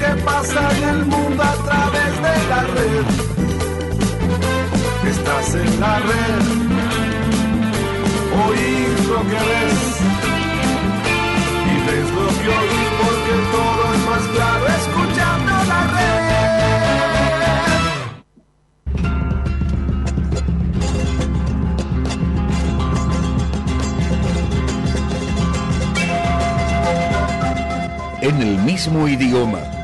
que pasa en el mundo a través de la red. Estás en la red, oír lo que ves y ves lo que oís porque todo es más claro escuchando la red. En el mismo idioma,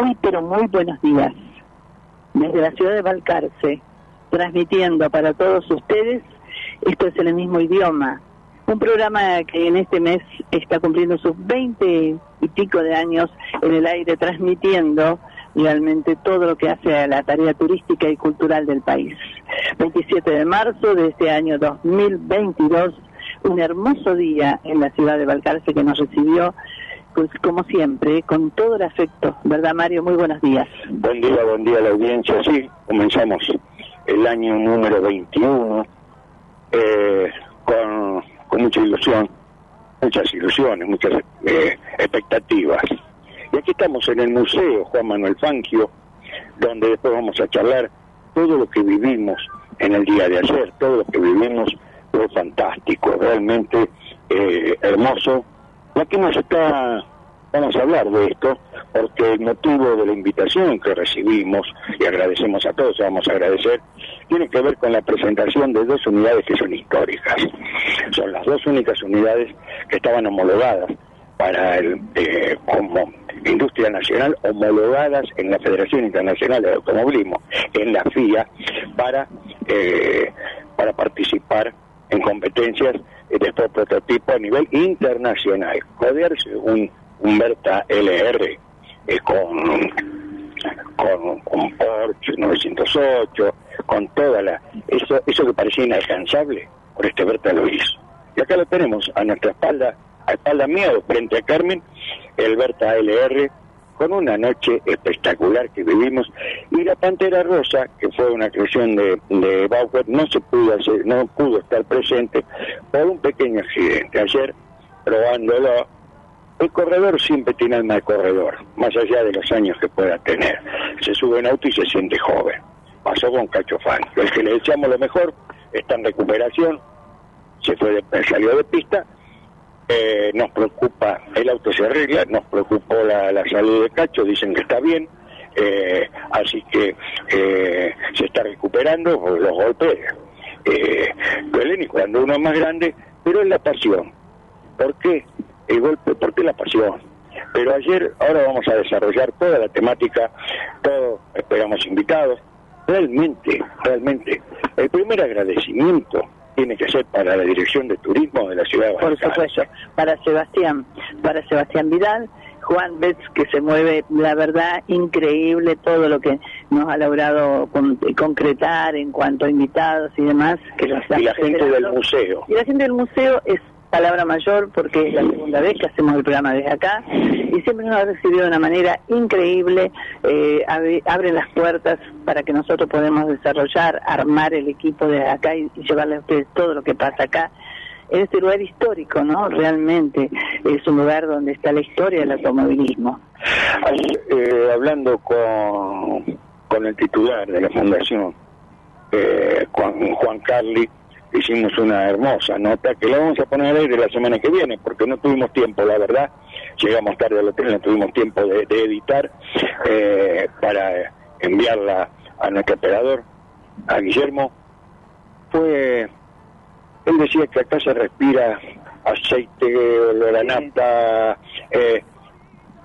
Muy, pero muy buenos días. Desde la ciudad de Balcarce, transmitiendo para todos ustedes, esto es en el mismo idioma. Un programa que en este mes está cumpliendo sus 20 y pico de años en el aire, transmitiendo realmente todo lo que hace a la tarea turística y cultural del país. 27 de marzo de este año 2022, un hermoso día en la ciudad de Balcarce que nos recibió pues como siempre, con todo el afecto, ¿verdad Mario? Muy buenos días. Buen día, buen día a la audiencia. Sí, comenzamos el año número 21 eh, con, con mucha ilusión, muchas ilusiones, muchas eh, expectativas. Y aquí estamos en el Museo Juan Manuel Fangio, donde después vamos a charlar todo lo que vivimos en el día de ayer, todo lo que vivimos fue fantástico, realmente eh, hermoso ya que nos está, vamos a hablar de esto, porque el motivo de la invitación que recibimos, y agradecemos a todos, vamos a agradecer, tiene que ver con la presentación de dos unidades que son históricas. Son las dos únicas unidades que estaban homologadas para el, eh, como industria nacional, homologadas en la Federación Internacional de Automovilismo, en la FIA, para, eh, para participar en competencias después prototipo a nivel internacional. Codearse un, un Berta LR eh, con, con, con Porsche 908, con toda la... Eso, eso que parecía inalcanzable, por este Berta lo hizo. Y acá lo tenemos a nuestra espalda, a espalda mía, frente a Carmen, el Berta LR con una noche espectacular que vivimos y la Pantera Rosa, que fue una creación de, de Bauer, no se pudo hacer, no pudo estar presente por un pequeño accidente. Ayer, probándolo, el corredor siempre tiene alma de corredor, más allá de los años que pueda tener. Se sube en auto y se siente joven. Pasó con Cacho Fan. El que le deseamos lo mejor está en recuperación, se fue de, salió de pista eh, nos preocupa, el auto se arregla, nos preocupó la, salud de Cacho, dicen que está bien, eh, así que eh, se está recuperando los golpes. Eh, duelen y cuando uno es más grande, pero es la pasión. ¿Por qué el golpe? Porque la pasión. Pero ayer, ahora vamos a desarrollar toda la temática, todos esperamos invitados. Realmente, realmente, el primer agradecimiento tiene que ser para la Dirección de Turismo de la ciudad de Por supuesto, para Sebastián, para Sebastián Vidal, Juan Betts, que se mueve, la verdad, increíble todo lo que nos ha logrado con, concretar en cuanto a invitados y demás. Que y la gente del museo. Y la gente del museo es palabra mayor porque es la segunda vez que hacemos el programa desde acá y siempre nos ha recibido de una manera increíble, eh, abre, abren las puertas para que nosotros podamos desarrollar, armar el equipo de acá y, y llevarle a ustedes todo lo que pasa acá en este lugar histórico, ¿no? Realmente es un lugar donde está la historia del automovilismo. Eh, hablando con, con el titular de la fundación, eh, Juan, Juan Carli, hicimos una hermosa nota que la vamos a poner aire la semana que viene, porque no tuvimos tiempo, la verdad, llegamos tarde al hotel, no tuvimos tiempo de, editar eh, para enviarla a nuestro operador, a Guillermo. Fue él decía que acá se respira aceite, olor nafta, eh,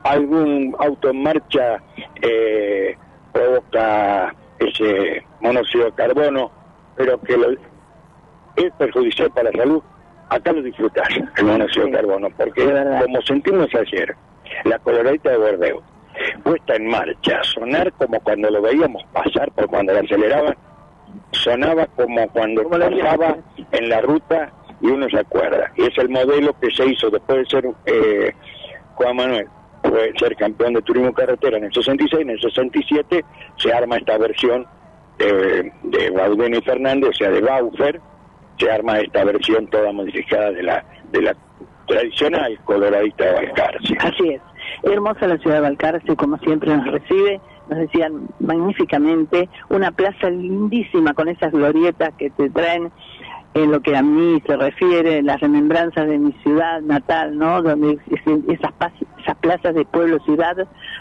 algún auto en marcha eh, provoca ese monóxido de carbono, pero que lo- es perjudicial para la salud. Acá lo disfrutas, el monóxido de Sí. carbono, porque De como sentimos ayer, la coloradita de Bordeaux, puesta en marcha, sonar como cuando lo veíamos pasar, por cuando lo aceleraban, sonaba como cuando pasaba en la ruta y uno se acuerda. Y es el modelo que se hizo después de ser eh, Juan Manuel, fue ser campeón de turismo carretera en el 66, en el 67 se arma esta versión de, de Baudén y Fernández, o sea, de Baufer, se arma esta versión toda modificada de la, de la tradicional coloradita de Balcarce. Así es. Hermosa la ciudad de Balcarce, como siempre nos recibe, nos decían magníficamente, una plaza lindísima con esas glorietas que te traen en lo que a mí se refiere, las remembranzas de mi ciudad natal, ¿no? Donde es- esas, plazas de pueblo ciudad,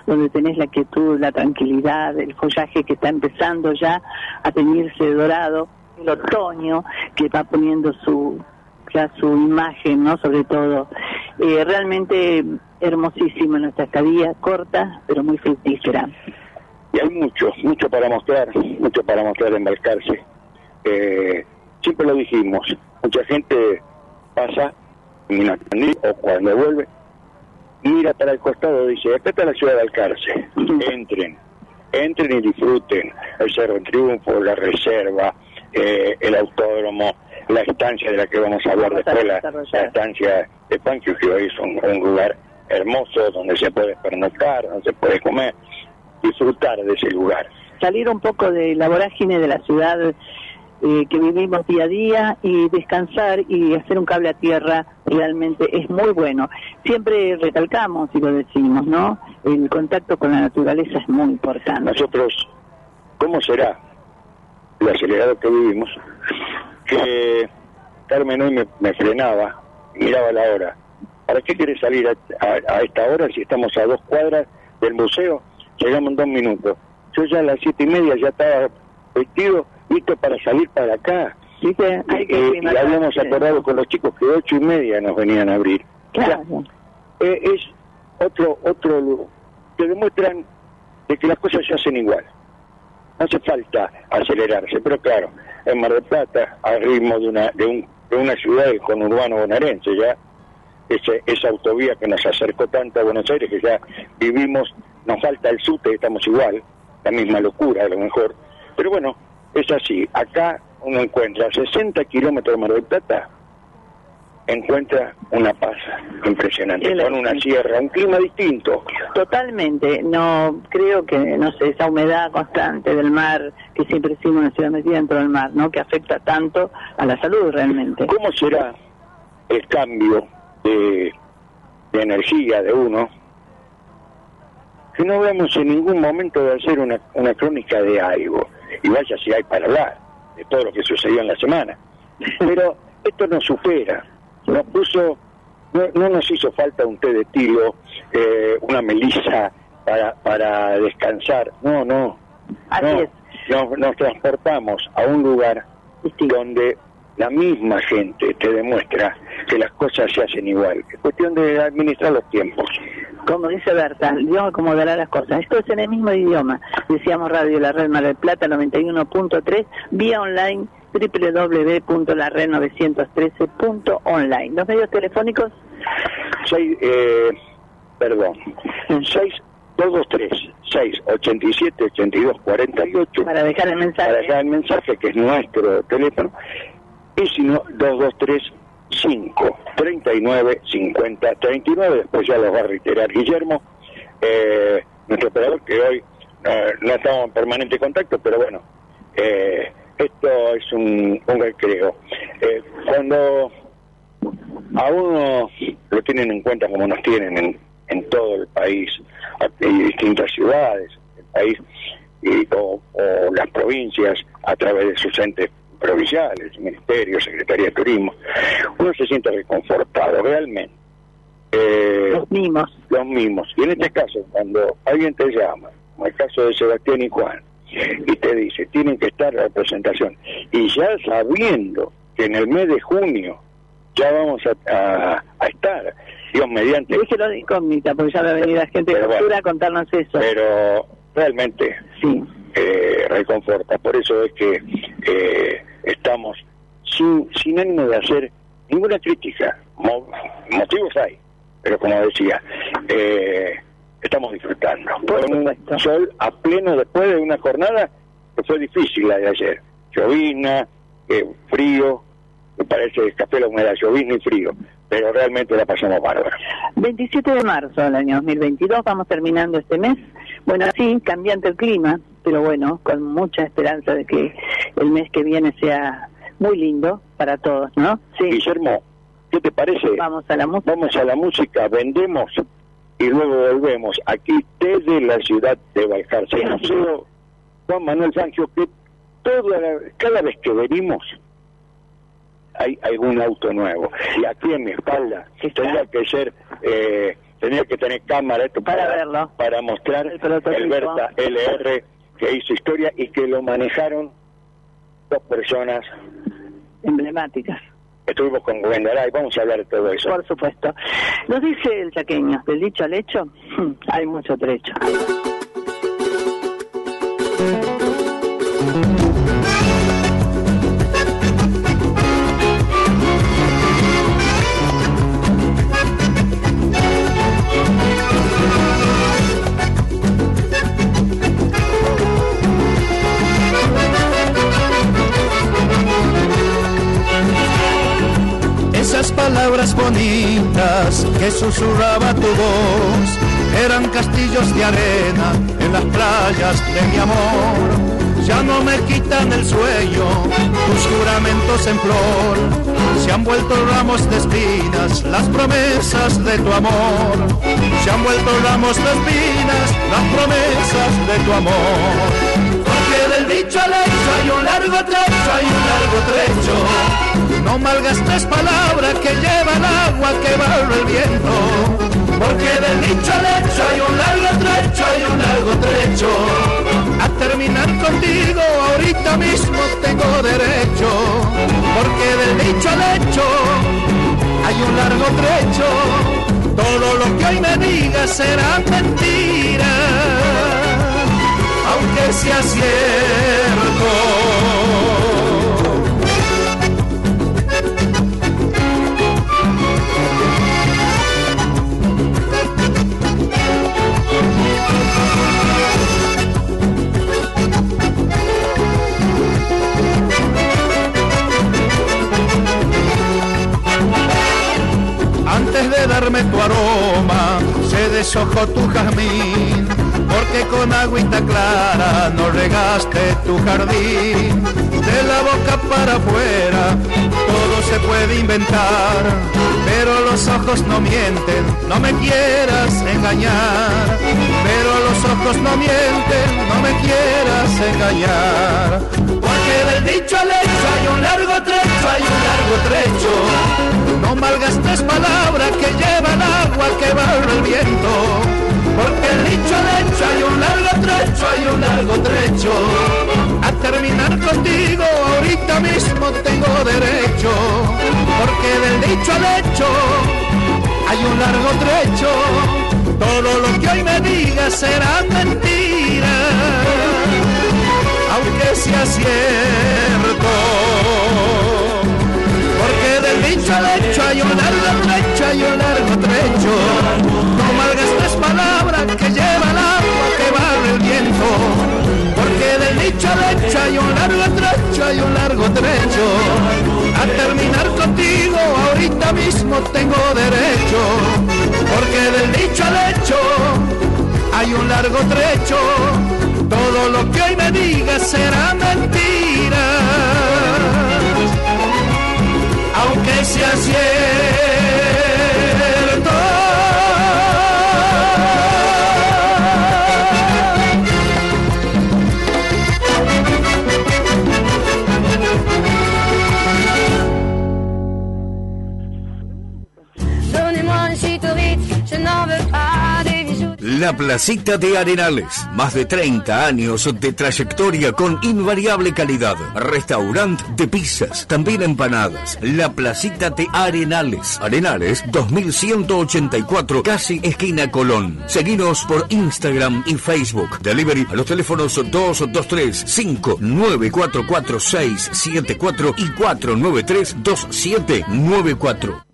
donde tenés la quietud, la tranquilidad, el follaje que está empezando ya a teñirse dorado, el otoño que va poniendo su ya su imagen, ¿no? Sobre todo. Eh, realmente hermosísimo nuestra estadía, corta, pero muy fructífera. Y hay mucho, mucho para mostrar, mucho para mostrar en Balcarce. Eh, siempre lo dijimos, mucha gente pasa o cuando vuelve, mira para el costado y dice, acá está la ciudad de Balcarce, entren, entren y disfruten el Cerro Triunfo, la reserva, eh, el autódromo, la estancia de la que vamos a hablar después, la, la estancia de hoy es un, un lugar hermoso donde se puede pernoctar, donde se puede comer, disfrutar de ese lugar. Salir un poco de la vorágine de la ciudad eh, que vivimos día a día y descansar y hacer un cable a tierra realmente es muy bueno. Siempre recalcamos y lo decimos, ¿no? El contacto con la naturaleza es muy importante. Nosotros, ¿cómo será lo acelerado que vivimos? Que Carmen hoy me, me frenaba, miraba la hora. ¿Para qué querés salir a, a- a esta hora si estamos a dos cuadras del museo? Llegamos en dos minutos. Yo ya a las siete y media ya estaba vestido, listo para salir para acá. Hay que Eh, y habíamos acordado con los chicos que ocho y media nos venían a abrir. Claro. Eh, es otro otro que demuestran de que las cosas se hacen igual hace falta acelerarse pero claro en Mar del Plata al ritmo de una de, un, de una ciudad del conurbano bonaerense ya ese, esa autovía que nos acercó tanto a Buenos Aires que ya vivimos nos falta el SUTE estamos igual la misma locura a lo mejor pero bueno es así. Acá uno encuentra a 60 kilómetros de Mar del Plata encuentra una paz impresionante, con una sierra, un clima distinto. Totalmente, no creo que, no sé, esa humedad constante del mar, que siempre decimos una ciudad metida dentro del mar, ¿no? Que afecta tanto a la salud realmente. ¿Cómo será el cambio de, de energía de uno? Que no vemos en ningún momento de hacer una, una crónica de algo. Y vaya si hay para hablar de todo lo que sucedió en la semana. Pero esto nos supera. Nos puso, no, no nos hizo falta un té de tilo, eh, una melisa para, para descansar. No, no. Así No, es. nos, nos transportamos a un lugar donde la misma gente te demuestra que las cosas se hacen igual. Es cuestión de administrar los tiempos. Como dice Berta, Dios acomodará las cosas. Esto es en el mismo idioma. Decíamos Radio La Red Mar del Plata 91.3, vía online www.lared913.online. Los medios telefónicos, Seis, eh, perdón, 6223 687 82 48 para dejar el mensaje. para dejar el mensaje que es nuestro teléfono. Y si no 223 5 39 50 39 después ya los va a reiterar Guillermo eh, nuestro operador que hoy eh, no estamos en permanente contacto pero bueno eh, esto es un, un recreo Eh, cuando a uno lo tienen en cuenta como nos tienen en, en todo el país, en distintas ciudades del país y, o, o las provincias a través de sus entes provinciales, ministerios, secretaría de turismo, uno se siente reconfortado realmente. Eh, Los mimos. los mismos. Y en este caso, cuando alguien te llama, como el caso de Sebastián y Juan, y te dice, tienen que estar la representación, y ya sabiendo que en el mes de junio ya vamos a, a, estar, Dios mediante. Déjelo de incógnita, porque ya va a venir la gente de cultura a contarnos eso. Pero realmente sí. eh, reconforta, por eso es que eh, estamos sin, sin ánimo de hacer ninguna crítica, motivos hay, pero como decía, eh, estamos disfrutando. Con un sol a pleno después de una jornada que fue difícil la de ayer. Llovina, eh, frío, me parece escapé la humedad, llovina y frío, pero realmente la pasamos bárbaro. 27 de marzo del año 2022, vamos terminando este mes. Bueno, sí, cambiante el clima, pero bueno, con mucha esperanza de que el mes que viene sea muy lindo para todos, ¿no? Sí. Guillermo, ¿qué te parece? Vamos a la música. Vamos a la música, vendemos y luego volvemos aquí desde la ciudad de Valcarce. Juan Manuel Fangio, que toda cada vez que venimos hay algún auto nuevo. Y aquí en mi espalda tendría que ser, eh, tendría que tener cámara esto para, verlo, para mostrar el, el Berta LR que hizo historia y que lo manejaron dos personas emblemáticas. Estuvimos con y vamos a hablar de todo eso. Por supuesto. Nos dice el chaqueño, del dicho al hecho, hay mucho trecho. Palabras bonitas que susurraba tu voz eran castillos de arena en las playas de mi amor. Ya no me quitan el sueño tus juramentos en flor. Se han vuelto ramos de espinas las promesas de tu amor. Se han vuelto ramos de espinas las promesas de tu amor. Porque del dicho al hecho hay un largo trecho, hay un largo trecho no malgastes palabras que llevan agua que barre el viento. Porque del dicho al hecho hay un largo trecho, hay un largo trecho. A terminar contigo ahorita mismo tengo derecho. Porque del dicho al hecho hay un largo trecho. Todo lo que hoy me digas será mentira, aunque sea cierto. Darme tu aroma, se deshojó tu jazmín, porque con agüita clara no regaste tu jardín. De la boca para afuera todo se puede inventar, pero los ojos no mienten, no me quieras engañar. Pero los ojos no mienten, no me quieras engañar. Porque del dicho al hecho hay un largo trecho, hay un largo trecho no malgastes palabras que llevan agua que barra el viento. Porque el dicho al hecho hay un largo trecho, hay un largo trecho. A terminar contigo ahorita mismo tengo derecho. Porque del dicho al hecho hay un largo trecho. Todo lo que hoy me digas será mentira. Aunque sea cierto del dicho al hecho hay un largo trecho, hay un largo trecho. No malgastes palabras que llevan agua que va el viento. Porque del dicho al hecho hay un largo trecho, hay un largo trecho. A terminar contigo ahorita mismo tengo derecho. Porque del dicho al hecho hay un largo trecho. Todo lo que hoy me digas será mentira aunque sea cierto. La Placita de Arenales. Más de 30 años de trayectoria con invariable calidad. Restaurante de pizzas, también empanadas. La Placita de Arenales. Arenales 2184, casi esquina Colón. Seguinos por Instagram y Facebook. Delivery a los teléfonos 223 5944674 y 493 2794.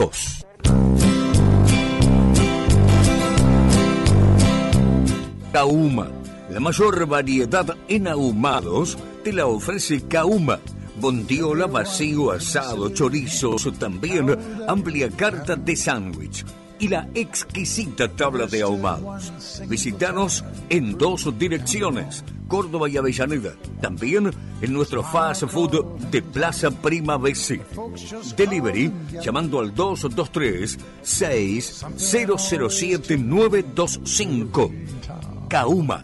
2. Kauma. La mayor variedad en ahumados te la ofrece Kauma. Bondiola, vacío, asado, chorizos, también amplia carta de sándwich y la exquisita tabla de ahumados. Visítanos en dos direcciones, Córdoba y Avellaneda. También en nuestro fast food de Plaza Prima BC. Delivery llamando al 223 6007 925. Kauma.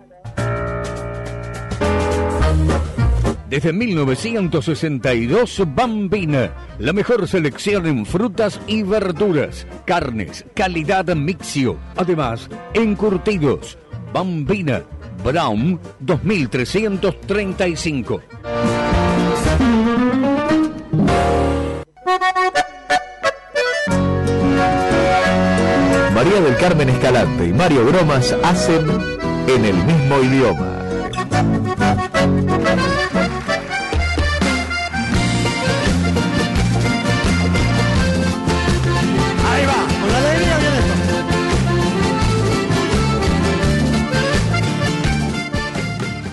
Desde 1962, Bambina, la mejor selección en frutas y verduras, carnes, calidad mixio, además, encurtidos. Bambina, Brown 2335. María del Carmen Escalante y Mario Bromas hacen en el mismo idioma.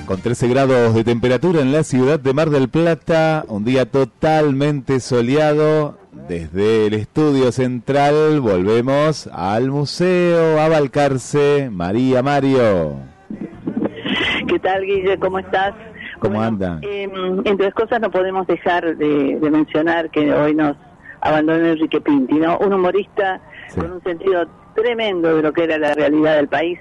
Con 13 grados de temperatura en la ciudad de Mar del Plata, un día totalmente soleado. Desde el estudio central volvemos al museo a Balcarce. María Mario. ¿Qué tal, Guille? ¿Cómo estás? ¿Cómo anda? eh, entre las cosas no podemos dejar de, de mencionar que hoy nos abandonó Enrique Pinti, ¿no? Un humorista Sí. con un sentido tremendo de lo que era la realidad del país.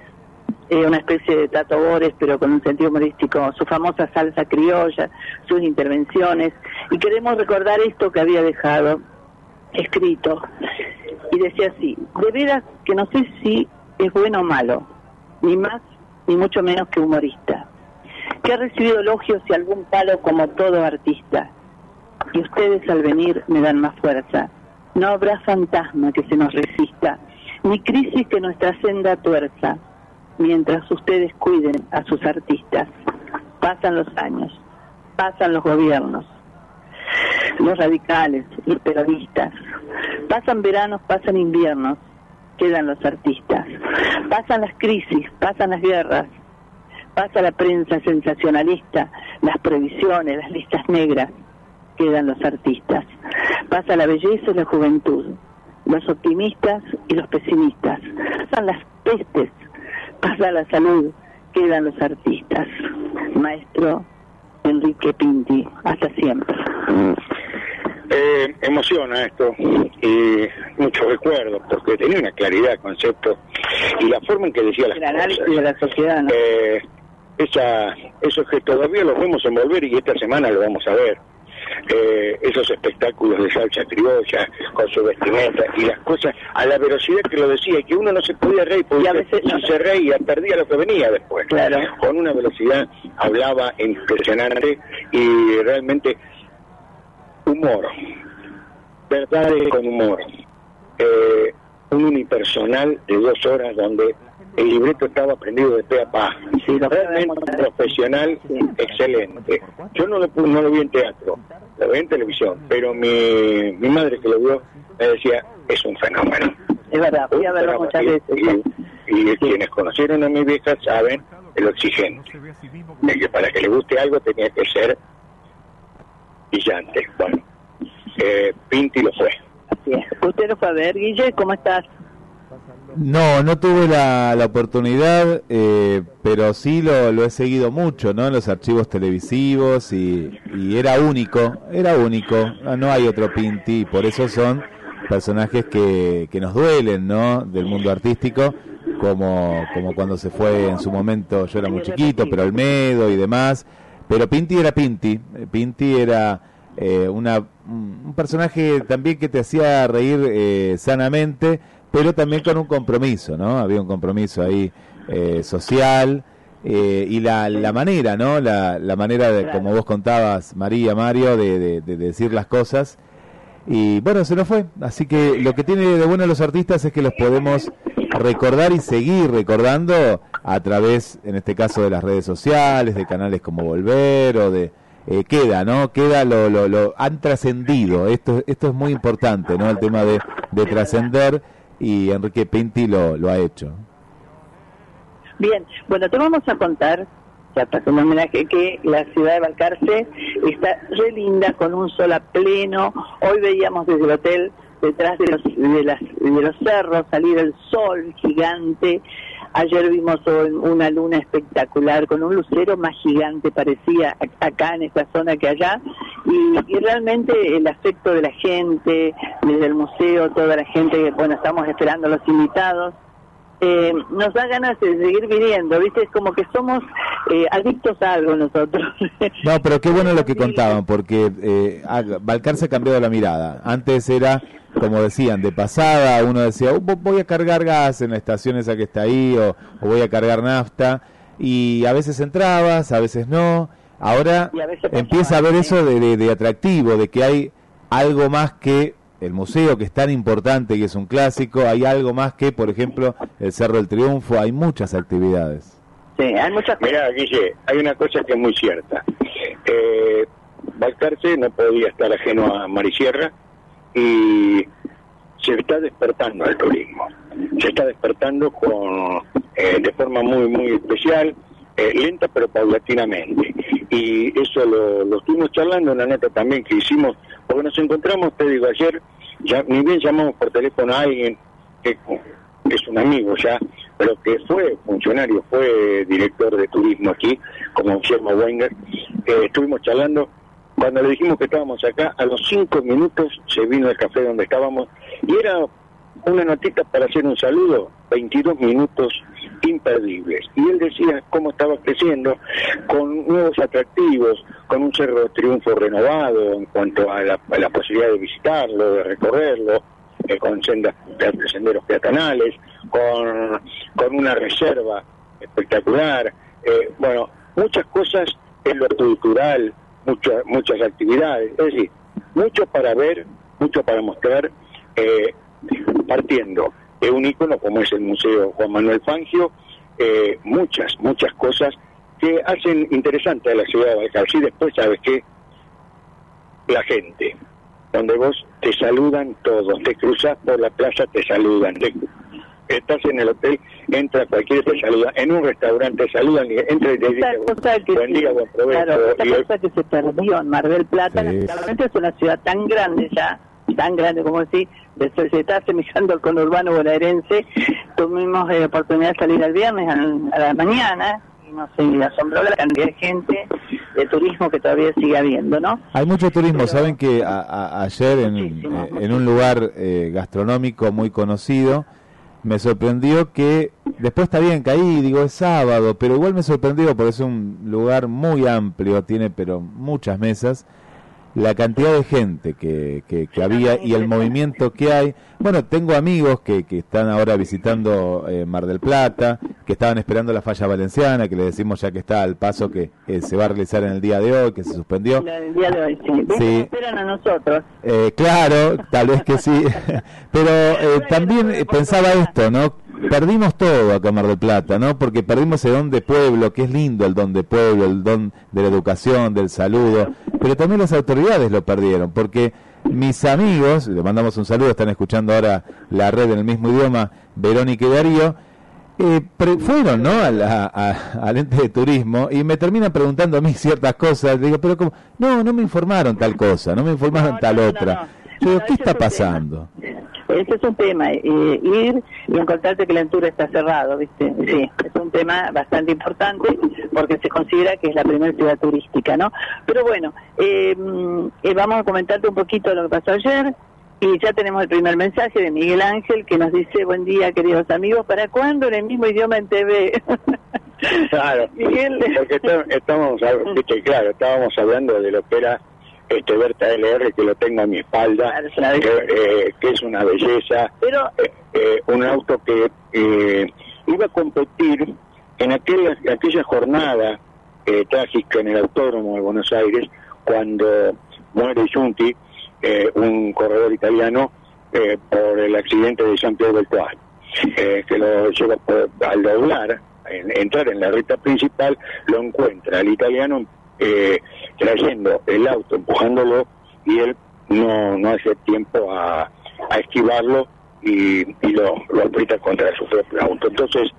Una especie de Tato Bores, pero con un sentido humorístico, su famosa salsa criolla, sus intervenciones. Y queremos recordar esto que había dejado escrito. Y decía así, de veras que no sé si es bueno o malo, ni más ni mucho menos que humorista, que ha recibido elogios y algún palo como todo artista. Y ustedes al venir me dan más fuerza. No habrá fantasma que se nos resista, ni crisis que nuestra senda tuerza, mientras ustedes cuiden a sus artistas. Pasan los años, pasan los gobiernos, los radicales, los peronistas. Pasan veranos, pasan inviernos, quedan los artistas. Pasan las crisis, pasan las guerras, pasa la prensa sensacionalista, las previsiones, las listas negras, quedan los artistas. Pasa la belleza y la juventud, los optimistas y los pesimistas. Pasan las pestes, pasa la salud, quedan los artistas. Maestro Enrique Pinti, hasta siempre. Eh, emociona esto y muchos recuerdos porque tenía una claridad de concepto y la forma en que decía las análisis cosas. de la sociedad, ¿no? Eh, esa, esos que todavía los vemos envolver y esta semana lo vamos a ver. Eh, esos espectáculos de salsa criolla con su vestimenta y las cosas a la velocidad que lo decía y que uno no se podía reír porque Y a veces si no. se reía perdía lo que venía después Claro. con una velocidad hablaba impresionante y realmente humor verdades con humor eh, un unipersonal de dos horas donde el libreto estaba aprendido de pe a pa. Sí, lo Realmente un profesional Sí. excelente. Yo no lo, no lo vi en teatro, lo vi en televisión, pero mi, mi madre que lo vio me decía, es un fenómeno. Es verdad, fui a verlo muchas Y- veces. Y, y quienes conocieron a mi vieja saben de lo exigente, de que para que le guste algo tenía que ser brillante. Bueno, eh, Pinti lo fue. Así es. ¿Usted lo fue a ver, Guille? ¿Cómo estás? No, no tuve la, la oportunidad, eh, pero sí lo, lo he seguido mucho, ¿no? En los archivos televisivos y, y era único, era único, no, no hay otro Pinti, por eso son personajes que, que nos duelen, ¿no? Del mundo artístico, como, como cuando se fue en su momento, yo era muy chiquito, pero Olmedo y demás, pero Pinti era Pinti, eh, Pinti era eh, una, un un personaje también que te hacía reír eh, sanamente, pero también con un compromiso, ¿no? Había un compromiso ahí eh, social eh, y la, la manera, ¿no? La, la manera de, como vos contabas, María, Mario, de, de- de decir las cosas. Y bueno, se nos fue. Así que lo que tiene de bueno los artistas es que los podemos recordar y seguir recordando a través, en este caso, de las redes sociales, de canales como Volver o de... eh, queda, ¿no? Queda lo, lo, lo han trascendido. Esto, esto es muy importante, ¿no? El tema de, de trascender y Enrique Pinti lo, lo ha hecho. Bien, bueno, te vamos a contar, ya para un homenaje, que la ciudad de Balcarce está re linda, con un sol a pleno. Hoy veíamos desde el hotel, detrás de los, de los cerros, salir el sol gigante. Ayer vimos una luna espectacular, con un lucero más gigante, parecía acá en esta zona que allá. Y, y realmente el afecto de la gente, desde el museo, toda la gente, que bueno, estamos esperando a los invitados eh, nos da ganas de seguir viniendo, ¿viste? Es como que somos eh, adictos a algo nosotros. No, pero qué bueno lo que contaban, porque eh, Balcarce ha cambiado la mirada. Antes era, como decían, de pasada, uno decía, "Oh, vo- voy a cargar gas en la estación esa que está ahí, o, o voy a cargar nafta, y a veces entrabas, a veces no. Ahora Y veces empieza a ver sí. eso de, de- de atractivo, de que hay algo más que el museo, que es tan importante, que es un clásico, hay algo más que, por ejemplo, el Cerro del Triunfo, hay muchas actividades. sí, hay muchas cosas. Mira, Guille, hay una cosa que es muy cierta. Eh, Balcarce no podía estar ajeno a Marisierra y se está despertando al turismo. Se está despertando con eh, de forma muy muy especial, eh, lenta pero paulatinamente. Y eso lo, lo estuvimos charlando en la nota también que hicimos, porque nos encontramos, te digo, ayer, ya, ni bien llamamos por teléfono a alguien que es un amigo ya, pero que fue funcionario, fue director de turismo aquí, como Guillermo Wenger, eh, estuvimos charlando, cuando le dijimos que estábamos acá, a los cinco minutos se vino al café donde estábamos, y era una notita para hacer un saludo, 22 minutos imperdibles. Y él decía cómo estaba creciendo con nuevos atractivos, con un Cerro de Triunfo renovado en cuanto a la, a la posibilidad de visitarlo, de recorrerlo, eh, con sendas, senderos peatonales, con, con una reserva espectacular. Eh, bueno, muchas cosas en lo cultural, muchas muchas actividades, es decir, mucho para ver, mucho para mostrar, eh, partiendo de un ícono como es el Museo Juan Manuel Fangio, eh, muchas, muchas cosas que hacen interesante a la ciudad de Valcarce. Y después, ¿sabes qué? La gente, donde vos te saludan todos, te cruzas por la plaza, te saludan, te- estás en el hotel, entra cualquiera, te saluda, en un restaurante te saludan, y entra y te Esta dice, cosa que buen día, se- buen provecho. claro, esta y hoy- cosa que se perdió en Mar del Plata, Sí. lamentablemente es una ciudad tan grande ya, tan grande como decir, de- se está asemejando al conurbano bonaerense. Tuvimos eh, oportunidad de salir el viernes al- a la mañana y nos eh, asombró la cantidad de gente de turismo que todavía sigue habiendo, ¿no? Hay mucho turismo, Pero- saben que a- a- ayer en, Muchísimo, eh, en un lugar eh, gastronómico muy conocido me sorprendió que después está bien caí, digo es sábado, pero igual me sorprendió porque es un lugar muy amplio, tiene pero muchas mesas, la cantidad de gente que, que, que había y el movimiento que hay. Bueno, tengo amigos que, que están ahora visitando eh, Mar del Plata, que estaban esperando la falla valenciana, que le decimos ya que está al paso que eh, se va a realizar en el día de hoy, que se suspendió. Día de hoy, sí. Esperan a nosotros. Eh, claro, tal vez que sí, pero eh, también eh, pensaba esto, ¿no? Perdimos todo acá en Mar del Plata, ¿no? Porque perdimos el don de pueblo, que es lindo el don de pueblo, el don de la educación, del saludo, pero también las autoridades lo perdieron, porque mis amigos, le mandamos un saludo, están escuchando ahora la red en el mismo idioma, Verónica y Darío, eh, fueron ¿no? A al ente de turismo y me terminan preguntando a mí ciertas cosas. Digo, pero como, no, no me informaron tal cosa, no me informaron tal otra. ¿Qué está pasando? Ese es un tema, eh, ir y encontrarte que la altura está cerrado, ¿viste? Sí, es un tema bastante importante porque se considera que es la primera ciudad turística, ¿no? Pero bueno, eh, eh, vamos a comentarte un poquito lo que pasó ayer. Y ya tenemos el primer mensaje de Miguel Ángel que nos dice, buen día queridos amigos, ¿para cuándo en el mismo idioma en TV? claro, Miguel... porque estamos, claro, estábamos hablando de lo que era este Berta LR que lo tengo a mi espalda, eh, que, es una belleza, Pero... Eh, eh, un auto que iba a competir en aquella, aquella jornada trágica en el Autódromo de Buenos Aires, cuando muere Junti, un corredor italiano, por el accidente de San Pierre del que lo lleva al doblar, entrar en la ruta principal, lo encuentra el italiano eh, trayendo el auto, empujándolo, y él no, no hace tiempo a, esquivarlo y, lo, lo aprieta contra su propio auto. Entonces,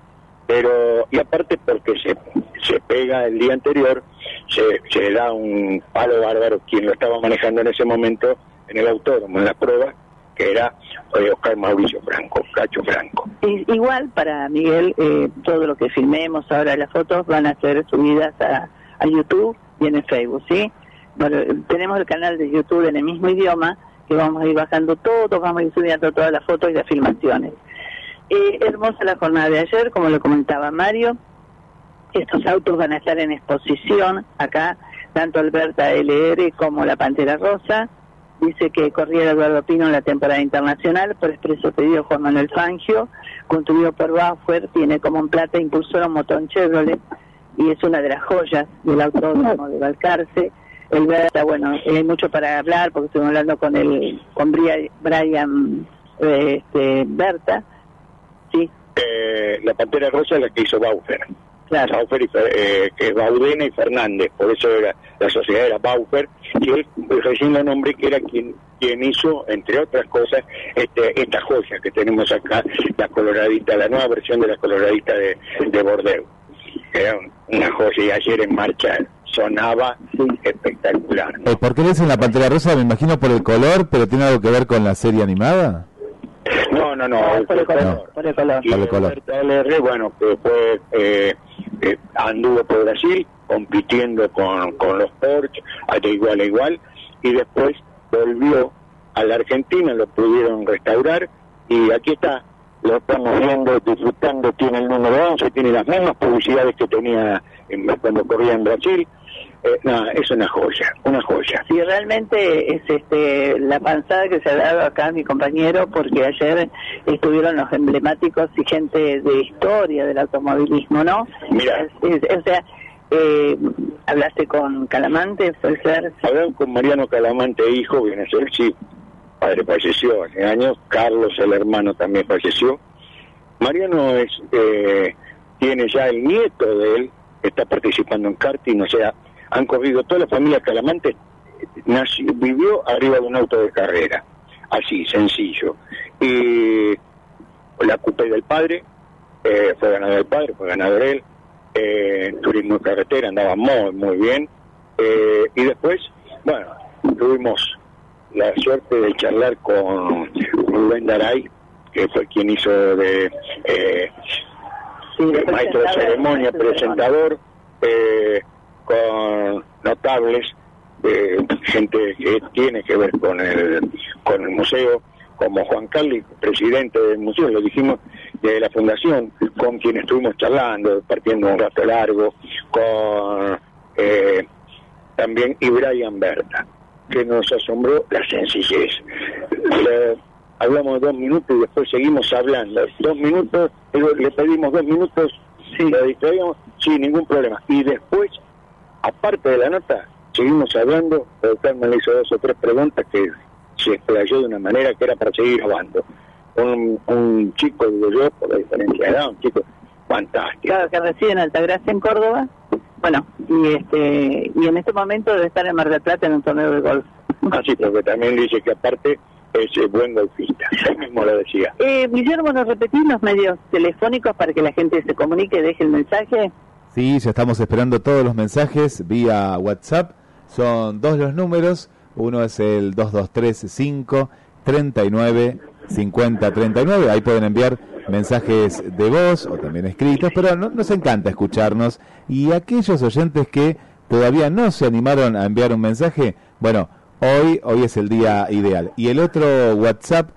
pero, y aparte porque se, se pega el día anterior, se, se da un palo bárbaro quien lo estaba manejando en ese momento en el autódromo, en la prueba, que era eh, Oscar Mauricio Franco, Cacho Franco. Igual para Miguel, eh, todo lo que filmemos ahora, las fotos van a ser subidas a, a YouTube y en Facebook, ¿sí? Bueno, tenemos el canal de YouTube en el mismo idioma, que vamos a ir bajando todo, vamos a ir subiendo todas las fotos y las filmaciones. Eh, hermosa la jornada de ayer, como lo comentaba Mario. Estos autos van a estar en exposición acá, tanto Alberta LR como la Pantera Rosa. Dice que corría Eduardo Pino en la temporada internacional por expreso pedido Juan Manuel Fangio, construido por Bauer, tiene como un plata impulsor un motor Chevrolet y es una de las joyas del autódromo de Balcarce. El Berta, bueno, hay mucho para hablar porque estuvimos hablando con el con Brian eh, este, Berta, sí. Eh, la Pantera Rosa es la que hizo Baufer. Claro. Baufer y, eh, Baudena y Fernández, por eso era, la sociedad era Baufer, que recién lo nombré que era quien quien hizo, entre otras cosas, este, esta joya que tenemos acá, la coloradita, la nueva versión de la coloradita de, de Bordeaux era una joya y ayer en marcha sonaba espectacular. Eh, ¿Por qué le dicen la Pantera Rosa? Me imagino por el color, pero ¿tiene algo que ver con la serie animada? No, no, no, por, el color, por el color. Y LR, bueno, que fue, eh, eh, anduvo por Brasil compitiendo con, con los Porsche, de igual a igual, y después volvió a la Argentina, lo pudieron restaurar, y aquí está, lo estamos viendo, disfrutando, tiene el número 11, tiene las mismas publicidades que tenía cuando corría en Brasil. Eh, nada, es una joya, una joya. Sí, realmente es este la panzada que se ha dado acá mi compañero, porque ayer estuvieron los emblemáticos y gente de historia del automovilismo, ¿no? Mira. o sea, eh, ¿hablaste con Calamante? ¿Fue ser? Hablé con Mariano Calamante, hijo, viene a ser, sí, padre falleció hace años, Carlos, el hermano, también falleció. Mariano es, eh, tiene ya el nieto de él, está participando en karting, o sea, han corrido toda la familia Calamante, nació, vivió arriba de un auto de carrera, así, sencillo. Y la cupé del padre, eh, fue ganador del padre, fue ganador él, eh, turismo de carretera, andaba muy, muy bien. Eh, y después, bueno, tuvimos la suerte de charlar con Rubén Daray, que fue quien hizo de, eh, maestro de ceremonia, presentador, eh, con notables, de gente que tiene que ver con el, con el museo, como Juan Carlos, presidente del museo, lo dijimos, de la fundación, con quien estuvimos charlando, partiendo un rato largo, con eh, también Ibrahim Berta que nos asombró la sencillez. hablamos dos minutos y después seguimos hablando. Dos minutos, le pedimos dos minutos, sí. la distraíamos, sin ningún problema. Y después, aparte de la nota, seguimos hablando, el me le hizo dos o tres preguntas que se explayó de una manera que era para seguir grabando. un, un chico, digo yo, por la diferencia de edad, un chico fantástico. Claro, que reside en Altagracia, en Córdoba. Bueno, y este y en este momento debe estar en Mar del Plata en un torneo de golf. Así, porque también dice que aparte es eh, buen golfista, mismo lo decía. Eh, Guillermo, ¿nos repetís los medios telefónicos para que la gente se comunique, deje el mensaje? Sí, ya estamos esperando todos los mensajes vía WhatsApp. Son dos los números. Uno es el 2235 39 50 39. Ahí pueden enviar mensajes de voz o también escritos, pero no- nos encanta escucharnos. Y aquellos oyentes que todavía no se animaron a enviar un mensaje, bueno, hoy, hoy es el día ideal. Y el otro WhatsApp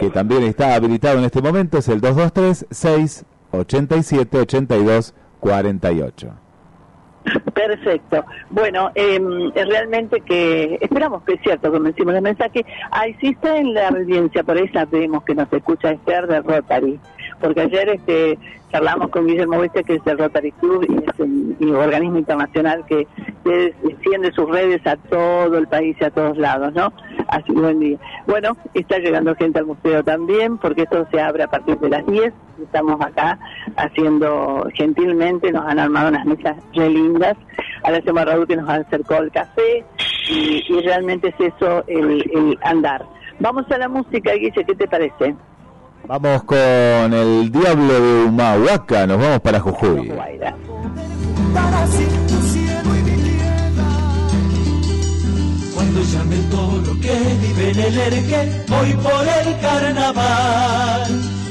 que también está habilitado en este momento es el 223 687 82 48. Perfecto. Bueno, eh, realmente que esperamos que es cierto, como decimos el mensaje. Ahí sí está en la audiencia, por eso vemos que nos escucha Esther de Rotary. Porque ayer este, charlamos con Guillermo Hueste, que es del Rotary Club y es un, organismo internacional que, extiende sus redes a todo el país y a todos lados, ¿no? Así buen día. Bueno, está llegando gente al museo también, porque esto se abre a partir de las 10. Estamos acá haciendo gentilmente, nos han armado unas mesas re lindas. A Raúl que nos acercó el café y, y realmente es eso el, el andar. Vamos a la música, Guille, ¿qué te parece? Vamos con el Diablo de Humahuaca, nos vamos para Jujuy. Cuando llame el toro que vive en el erque, voy por el carnaval,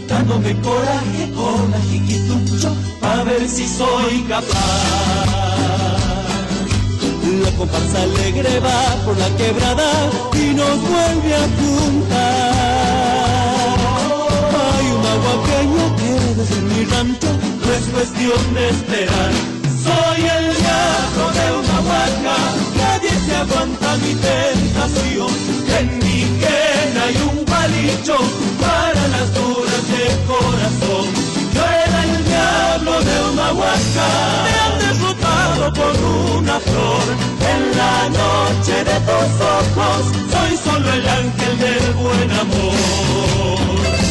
dándome coraje con la jiquitucho, a ver si soy capaz. La comparsa alegre va por la quebrada y nos vuelve a juntar. No es cuestión de esperar. Soy el diablo de una huaca, nadie se aguanta mi tentación. En mi quena hay un palillo para las duras de corazón. Yo era el diablo de una huaca, me han derrotado por una flor. En la noche de tus ojos, soy solo el ángel del buen amor.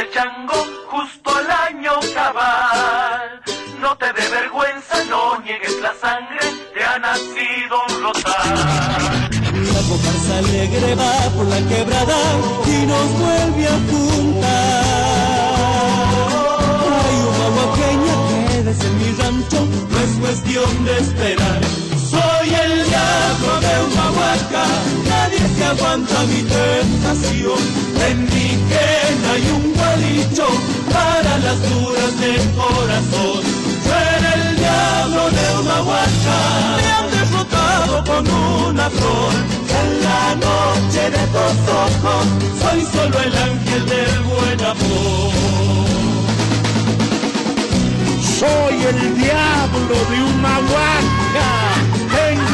El chango justo al año cabal. No te dé vergüenza, no niegues la sangre, te ha nacido un rotar. La comparsa alegre va por la quebrada y nos vuelve a juntar. Hay una guaqueña que desde mi rancho no es cuestión de esperar. Soy el diablo de una huaca, nadie se aguanta mi tentación. En mi quena hay un gualicho para las duras del corazón. Era el diablo de una huaca, me han derrotado con una flor. En la noche de tus ojos, soy solo el ángel del buen amor. Soy el diablo de una huaca.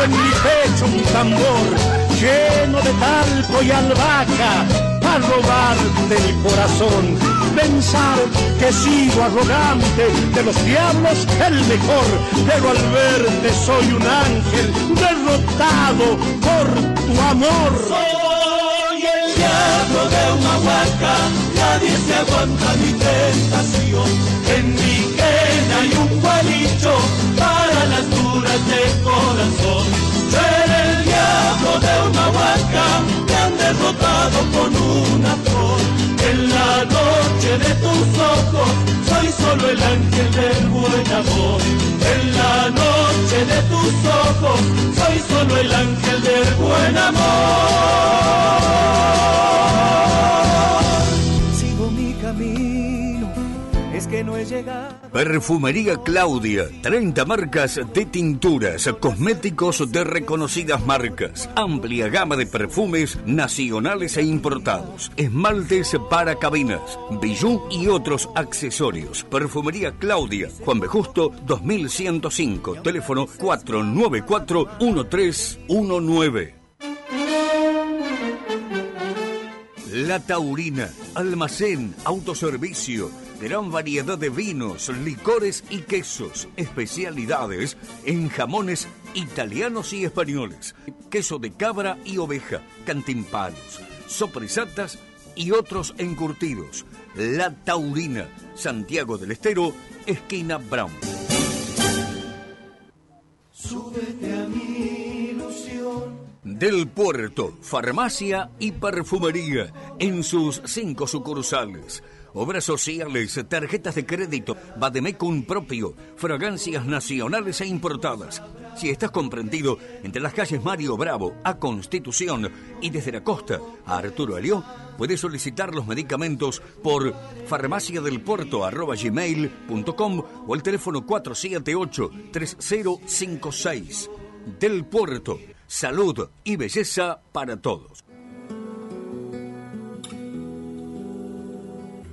En mi pecho un tambor lleno de talco y albahaca para robarte el corazón. Pensar que sigo arrogante de los diablos el mejor, pero al verte soy un ángel derrotado por tu amor. Diablo de una huaca, nadie se aguanta mi tentación. En mi quena hay un gualicho para las duras de corazón. Yo era el diablo de una huaca, me han derrotado con una flor. De tus ojos, soy solo el ángel del buen amor. En la noche de tus ojos, soy solo el ángel del buen amor. Sigo mi camino, es que no he llegado. Perfumería Claudia, 30 marcas de tinturas, cosméticos de reconocidas marcas, amplia gama de perfumes nacionales e importados, esmaltes para cabinas, bijú y otros accesorios. Perfumería Claudia, Juan B. Justo, 2105, teléfono 494-1319. La Taurina, almacén, autoservicio, gran variedad de vinos, licores y quesos, especialidades en jamones italianos y españoles, queso de cabra y oveja, cantimpalos, sopresatas y otros encurtidos. La Taurina, Santiago del Estero, esquina Brown. Súbete a mi ilusión. Del Puerto, farmacia y perfumería en sus cinco sucursales. Obras sociales, tarjetas de crédito, Bademecum propio, fragancias nacionales e importadas. Si estás comprendido entre las calles Mario Bravo a Constitución y desde la costa a Arturo Alió, puedes solicitar los medicamentos por farmaciadelpuerto.gmail.com o el teléfono 478-3056. Del Puerto, salud y belleza para todos.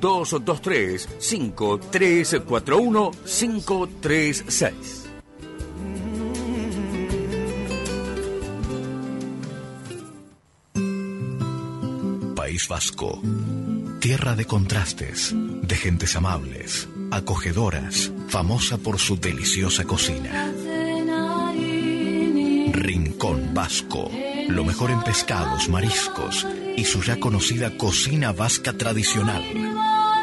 223 5341 536. País Vasco. Tierra de contrastes, de gentes amables, acogedoras, famosa por su deliciosa cocina. Rincón Vasco. Lo mejor en pescados, mariscos y su ya conocida cocina vasca tradicional.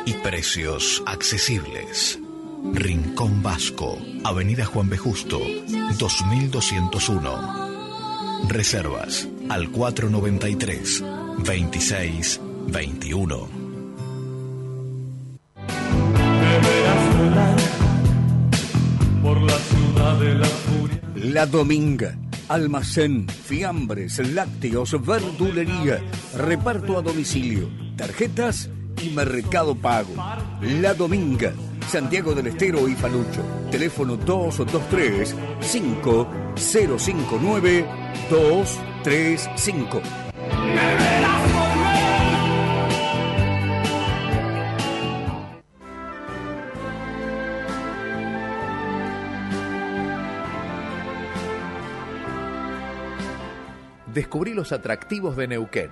Y precios accesibles. Rincón Vasco, Avenida Juan B. Justo, 2201. Reservas al 493 26 21. Deberás volar por la ciudad de la furia. La Dominga. Almacén, fiambres, lácteos, verdulería, reparto a domicilio, tarjetas y mercado pago. La Dominga. Santiago del Estero y Falucho. Teléfono 223 5059 235. Descubrí los atractivos de Neuquén,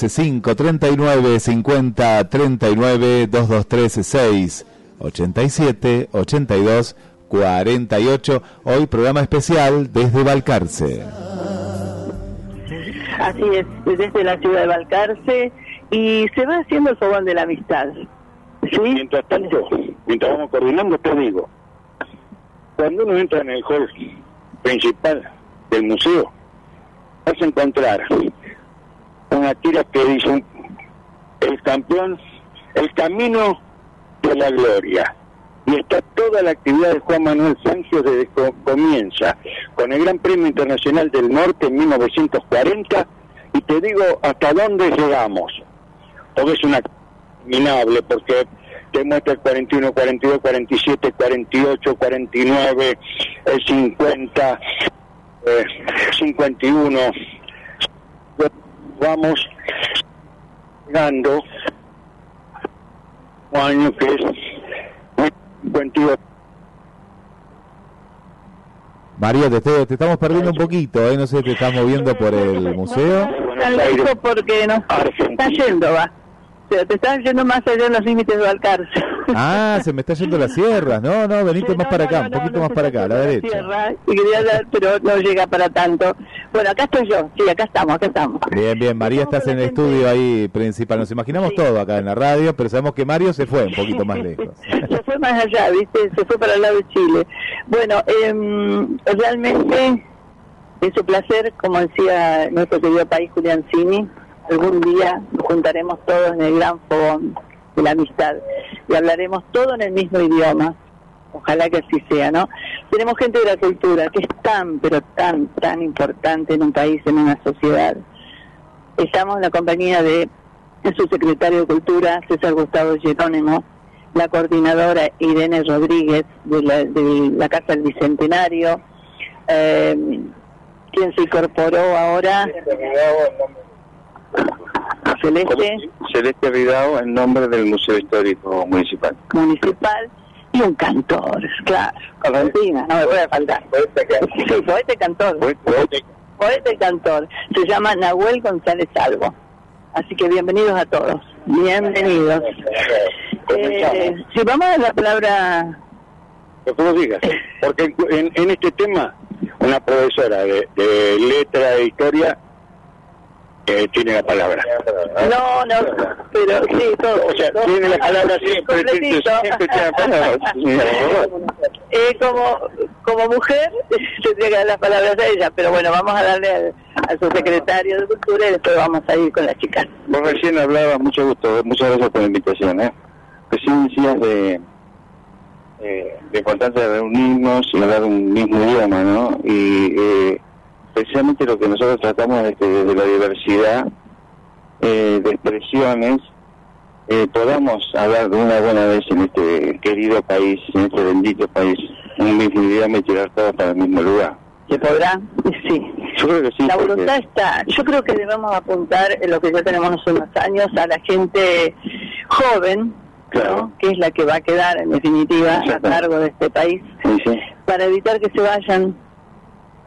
223 539 50 39 223 6 87 82 48 hoy programa especial desde Balcarce Así es, desde la ciudad de Balcarce y se va haciendo el fogón de la amistad. ¿Sí? Mientras tanto, mientras vamos coordinando, te digo, cuando uno entra en el hall principal del museo, vas a encontrar una tira que dice el campeón, el camino de la gloria. Y está toda la actividad de Juan Manuel Sánchez desde que comienza con el Gran Premio Internacional del Norte en 1940 y te digo hasta dónde llegamos, porque es una minable, porque te muestra el 41, 42, 47, 48, 49, el 50, eh, 51. Vamos llegando un año que es 52. María, te, estoy- te estamos perdiendo un poquito, ¿eh? no sé, te estás moviendo por el museo. Porque nos está yendo, va. O sea, te están yendo más allá de los límites de Balcarce. Ah, se me está yendo las sierras. No, no, venite más para acá, un poquito más para acá, a la derecha. Tierra, y quería pero no llega para tanto. Bueno, acá estoy yo, sí, acá estamos, acá estamos. Bien, bien, María, estás en el estudio ahí principal. Nos imaginamos todo acá en la radio, pero sabemos que Mario se fue un poquito más lejos. Se fue más allá, ¿viste? Se fue para el lado de Chile. Bueno, em, realmente es un placer, como decía nuestro querido país Julián Cini, algún día nos juntaremos todos en el gran fogón de la amistad y hablaremos todo en el mismo idioma. Ojalá que así sea, ¿no? Tenemos gente de la cultura que es tan, pero tan, tan importante en un país, en una sociedad. Estamos en la compañía de su secretario de Cultura, César Gustavo Jerónimo, la coordinadora Irene Rodríguez de la, de la Casa del Bicentenario, eh, quien se incorporó ahora, Celeste Celeste Vidao en nombre del Museo Histórico Municipal. Municipal y un cantor, claro, Argentina, no me puede faltar. Sí, poeta y cantor. Poeta y cantor. Se llama Nahuel González Salvo. Así que bienvenidos a todos. Bienvenidos. Eh, si vamos a la palabra Lo que vos digas. Porque en, en este tema, una profesora de, de letra e historia eh, tiene la palabra. No, no, pero sí, todo. O sea, todo. tiene la palabra siempre, Completito. siempre tiene la palabra. Eh, como, como mujer, tendría que dar las palabras a ella, pero bueno, vamos a darle al, a su secretario de Cultura y después vamos a ir con las chicas. Vos recién hablabas, mucho gusto, eh, muchas gracias por la invitación. ¿eh? Recién decías de, eh, de importancia de reunirnos y hablar un mismo idioma, ¿no? Y eh, precisamente lo que nosotros tratamos es que desde la diversidad eh, de expresiones eh, podamos hablar de una buena vez en este querido país, en este bendito país, mismo idioma y tirar todos para el mismo lugar. ¿Se podrá? Sí. Yo creo que sí. La porque- voluntad está. Yo creo que debemos apuntar en lo que ya tenemos hace unos años a la gente joven, ¿no? que es la que va a quedar en definitiva a cargo de este país, Sí, sí. para evitar que se vayan,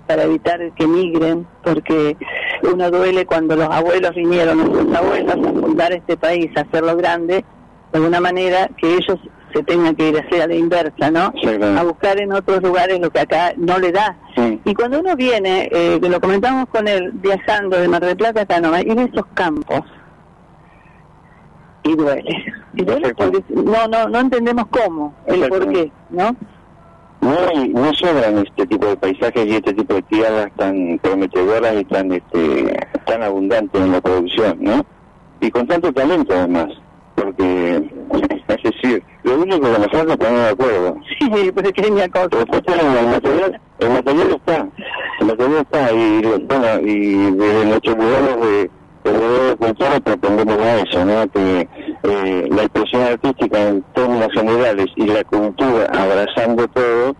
para evitar que migren, porque uno duele cuando los abuelos vinieron, nuestros abuelos, a fundar este país, a hacerlo grande, de alguna manera que ellos se tengan que ir a hacer a la inversa, ¿no? claro. A buscar en otros lugares lo que acá no le da. Sí. Y cuando uno viene, eh, que lo comentamos con él, viajando de Mar del Plata acá nomás, y ve esos campos, y duele. Y duele porque no, no, no entendemos cómo, el por qué, ¿no? No, hay- no sobran este tipo de paisajes y este tipo de tierras tan prometedoras y tan este, tan abundantes en la producción, ¿no? Y con tanto talento además, porque es decir, lo único que nos falta es poner de acuerdo. Sí, pequeña cosa. Pero el material, el material está, el material está y bueno, y desde nuestros lugares de de cultura propondemos a eso, ¿no? Que eh, la expresión artística en términos generales y la cultura abrazando todo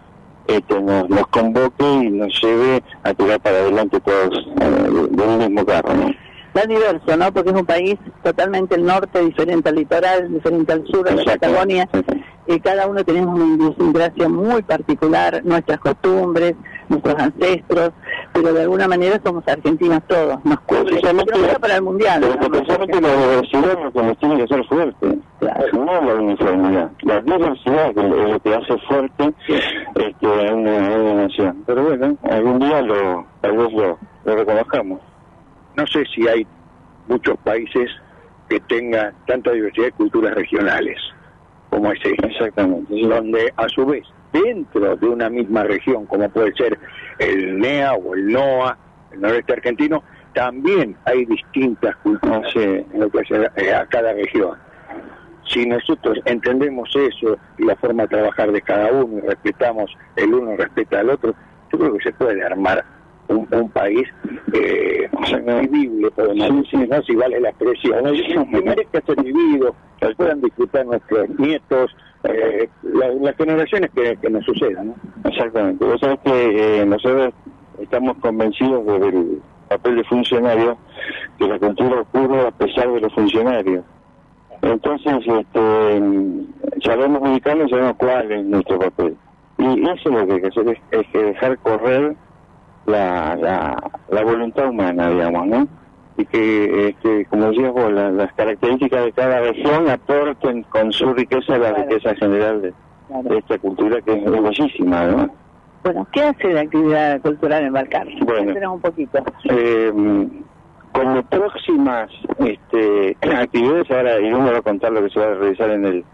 este, nos, nos convoque y nos lleve a tirar para adelante todos eh, de, de un mismo carro, ¿no? Tan diverso, ¿no? Porque es un país totalmente el norte, diferente al litoral, diferente al sur, a la. Patagonia. Y cada uno tenemos una idiosincrasia muy particular, nuestras costumbres, nuestros ancestros, pero de alguna manera somos argentinos todos. Nos cubre, pero para el mundial. Pero la diversidad es lo que nos tiene que hacer fuerte, no la uniformidad. La diversidad es lo que hace fuerte este, a, una, a una nación. Pero bueno, algún día lo, tal vez lo, lo reconozcamos. No sé si hay muchos países que tengan tanta diversidad de culturas regionales como ese. Exactamente. Donde a su vez, dentro de una misma región, como puede ser el NEA o el NOA, el noreste argentino, también hay distintas culturas en lo que a, a cada región. Si nosotros entendemos eso y la forma de trabajar de cada uno y respetamos, el uno respeta al otro, yo creo que se puede armar un, un país eh, vivible, podemos decir, ¿no? si vale la expresión, ¿no? que merezca ser vivido, que puedan disfrutar nuestros nietos, eh, la- las generaciones que, que nos sucedan. ¿no? Exactamente. Vos sabés que eh, nosotros estamos convencidos del papel de funcionario, que la cultura ocurre a pesar de los funcionarios. Entonces, este, sabemos ubicarnos y sabemos cuál es nuestro papel. Y Y eso es lo que hay que hacer, es, es que dejar correr la, la, la voluntad humana, digamos, ¿no? Y que, este, como decías vos, la- las características de cada región aporten con su riqueza la Claro. riqueza general de, de esta cultura que es bellísima, ¿no? Bueno, ¿qué hace de actividad cultural en Balcarce? Bueno. Un poquito. Eh, como próximas este, actividades, ahora Irún me va a contar lo que se va a realizar en el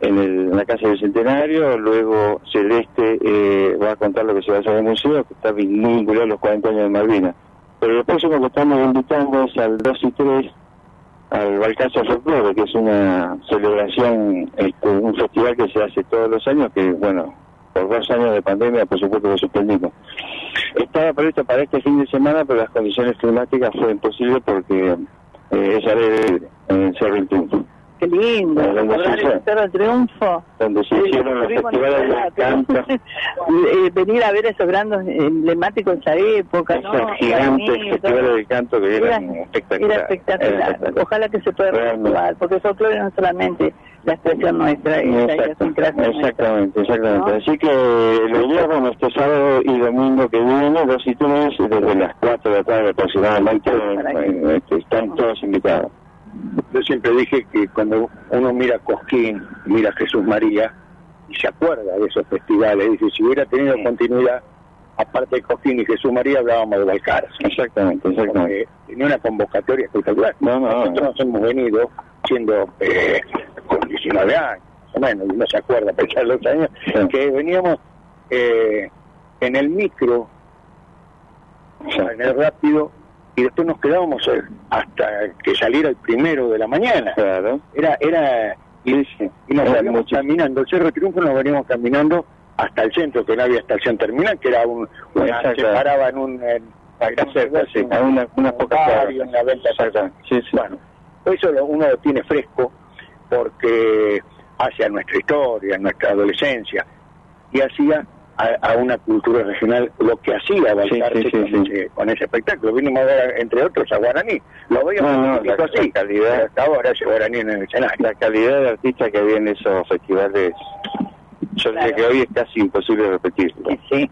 en, el, la Casa del Centenario, luego Celeste eh, va a contar lo que se va a hacer en el museo, que está vinculado a los 40 años de Malvinas. Pero lo próximo que estamos invitando es al 2 y 3 al Balcarce Folklore, que es una celebración, este, un festival que se hace todos los años, que bueno, por dos años de pandemia, por supuesto, lo suspendimos. Estaba previsto para este fin de semana, pero las condiciones climáticas fue imposible porque eh, es en el Cerro del Triunfo, Qué lindo, sí. el Triunfo. donde se hicieron los festivales de canto. Eh, venir a ver esos grandes emblemáticos de esa época, ¿no? Esos gigantes Bonito. festivales de canto que eran Era- espectaculares. Era espectacular. Era. Ojalá que se pueda reactivar, porque el folclore no solamente la expresión nuestra, es la nuestra. exactamente, exactamente. ¿no? Así que lo llevamos este sábado y domingo que viene, dos y tres, desde las 4 de la tarde aproximadamente, están todos invitados. Yo siempre dije que cuando uno mira Cosquín, mira Jesús María, y se acuerda de esos festivales, dice, si hubiera tenido continuidad, aparte de Cosquín y Jesús María, hablábamos de Balcarce. Exactamente, exactamente. Tenía una convocatoria espectacular. No, no, Nosotros nos hemos venido siendo eh, con 19 años, más o menos, y no se acuerda a pesar de los años, Sí. que veníamos eh, en el micro, en el rápido, y después nos quedábamos eh, hasta que saliera el primero de la mañana. Claro. Era, era, y, y nos veníamos caminando, el Cerro Triunfo nos veníamos caminando hasta el centro, que no había estación terminal, que era un, una, se paraba en un, en, sí, a una- barrio, cuadras. en la venta. Sí, sí. Bueno, eso lo- uno lo tiene fresco porque hacia nuestra historia, nuestra adolescencia, y hacía a, a una cultura regional lo que hacía Balcarce sí, sí, con. Ese, con ese espectáculo. Vinimos a ver, entre otros, a Guaraní. Lo veíamos No, no, la- así, la calidad- hasta ahora ese Guaraní en el escenario. La calidad de artista que había en esos festivales, yo diría Claro. que hoy es casi imposible repetirlo. Sí,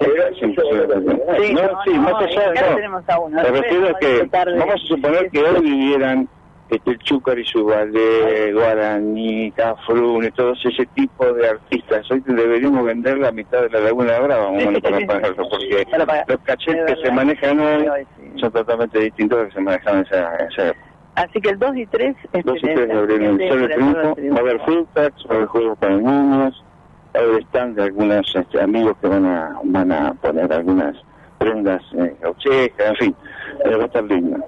Pero Es imposible repetirlo. Sí, no, no, sí, no, más allá. Me Después refiero a que de- vamos a suponer que hoy vivieran este, el Chúcar y su ballet, Guaraní, Cafrune, todos ese tipo de artistas. Hoy deberíamos vender la mitad de la Laguna Brava, más o menos, para pagarlo, porque Para los cachets Es que se manejan hoy Hoy sí. son totalmente distintos a los que se manejaban en esa, esa época. Así que el 2 y 3 es 2 y 3 de abril en el del Triunfo, va a haber food va a haber juegos para niños, va a haber stand de algunos este, amigos que van a, van a poner algunas prendas eh, en fin, eh, va a estar lindo.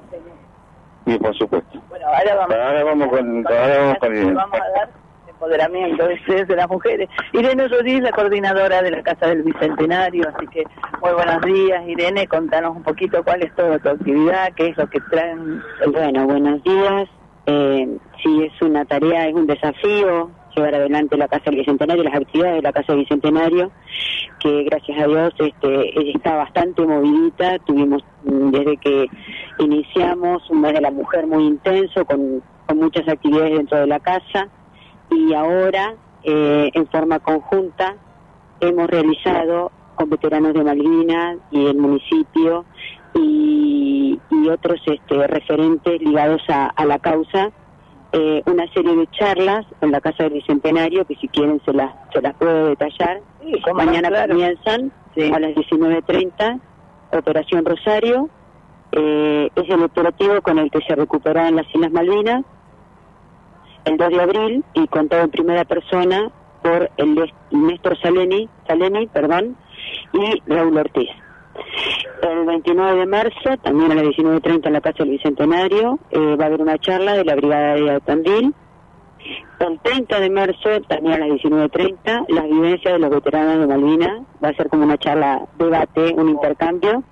Por supuesto. Bueno, ahora vamos, Ahora vamos con, ahora vamos con Irene. vamos a dar empoderamiento ese de las mujeres. Irene Rodríguez, la coordinadora de la Casa del Bicentenario, así que muy buenos días, Irene, contanos un poquito cuál es toda tu actividad, qué es lo que traen. Bueno, buenos días. Eh, sí, es una tarea, es un desafío llevar adelante la Casa del Bicentenario, las actividades de la Casa del Bicentenario, que gracias a Dios este, está bastante movidita. Tuvimos mm, desde que iniciamos un mes de la mujer muy intenso, con, con muchas actividades dentro de la casa, y ahora, eh, en forma conjunta, hemos realizado con veteranos de Malvinas y el municipio y, y otros este, referentes ligados a, a la causa eh, una serie de charlas en la Casa del Bicentenario que si quieren se las, se las puedo detallar. Mañana claro. comienzan Sí. a las 19.30 Operación Rosario. Eh, es el operativo con el que se recuperaron las Islas Malvinas el 2 de abril y contado en primera persona por el Néstor Saleni, Saleni perdón, y Raúl Ortiz. El 29 de marzo, también a las 19.30 en la Casa del Bicentenario, eh, va a haber una charla de la Brigada de Tandil. El 30 de marzo, también a las 19.30, las vivencias de los veteranos de Malvinas. Va a ser como una charla, debate, un intercambio.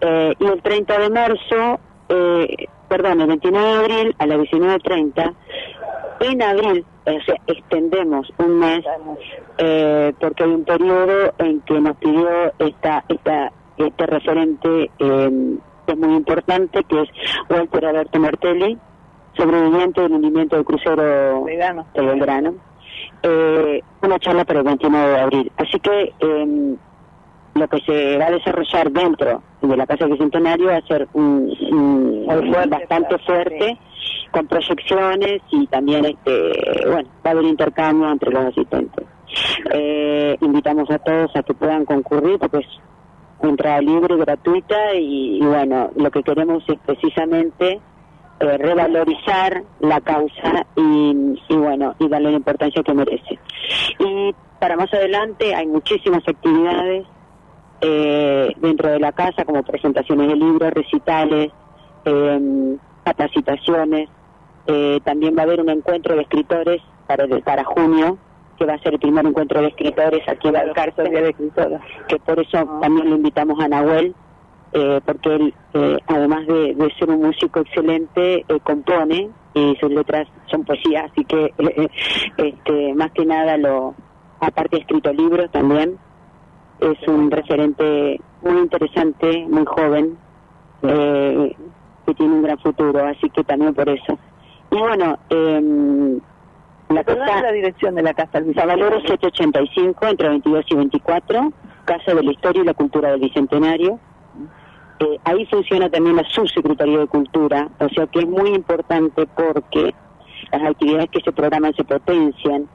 Eh, y el 30 de marzo, eh, perdón, el 29 de abril a las 19.30, en abril, o sea, extendemos un mes, eh, porque hay un periodo en que nos pidió esta, esta, este referente eh, que es muy importante, que es Walter Alberto Martelli, sobreviviente del hundimiento del crucero de Belgrano. eh, una charla para el 29 de abril. Así que em, lo que se va a desarrollar dentro de la Casa Bicentenario va a ser un, un- bastante fuerte, con proyecciones y también, este bueno, va a haber intercambio entre los asistentes. Eh, invitamos a todos a que puedan concurrir porque es entrada libre, gratuita y, y bueno, lo que queremos es precisamente eh, revalorizar la causa y, y bueno, y darle la importancia que merece. Y para más adelante hay muchísimas actividades eh, dentro de la casa, como presentaciones de libros, recitales, eh, capacitaciones. Eh, también va a haber un encuentro de escritores para, para junio, que va a ser el primer encuentro de escritores aquí en Balcarce, que por eso también lo invitamos a Nahuel, eh, porque él, eh, además de, de ser un músico excelente, eh, compone y sus letras son poesía, así que eh, este, más que nada lo, aparte ha escrito libros también, es un referente muy interesante, muy joven, eh, que tiene un gran futuro, así que también por eso. Y bueno, em, la casa, la dirección de la casa Valoro 785, entre 22 y 24, Casa de la Historia y la Cultura del Bicentenario. Eh, ahí funciona también la Subsecretaría de Cultura, o sea que es muy importante porque las actividades que se programan se potencian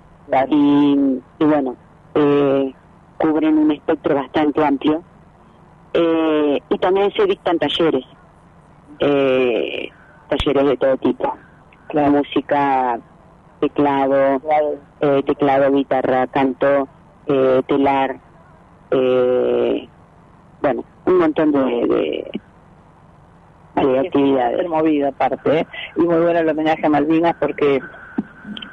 y, y bueno, eh, cubren un espectro bastante amplio. Eh, y también se dictan talleres, eh, talleres de todo tipo, la música, teclado, eh, teclado, guitarra, canto, eh, telar, eh, bueno, un montón de, de, de actividades. Movida aparte, ¿eh? y muy bueno el homenaje a Malvinas porque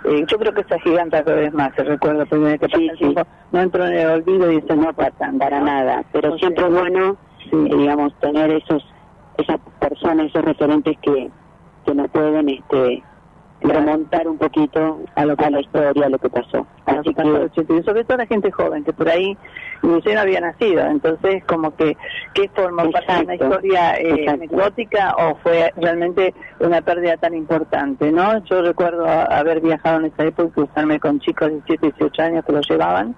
eh, yo creo que esa giganta cada vez más, se recuerda primero que el tiempo, no entró en el olvido y eso no pasa para nada, pero siempre es bueno, eh, digamos, tener esos esas personas, esos referentes que, que nos pueden este remontar un poquito a lo que a la historia, a lo que pasó. Así que y sobre todo la gente joven que por ahí yo no había nacido. Entonces como que qué forma parte de una Exacto, historia eh, exacto. anecdótica o fue realmente una pérdida tan importante no yo recuerdo a- haber viajado en esa época y cruzarme con chicos de 17 18 años que lo llevaban.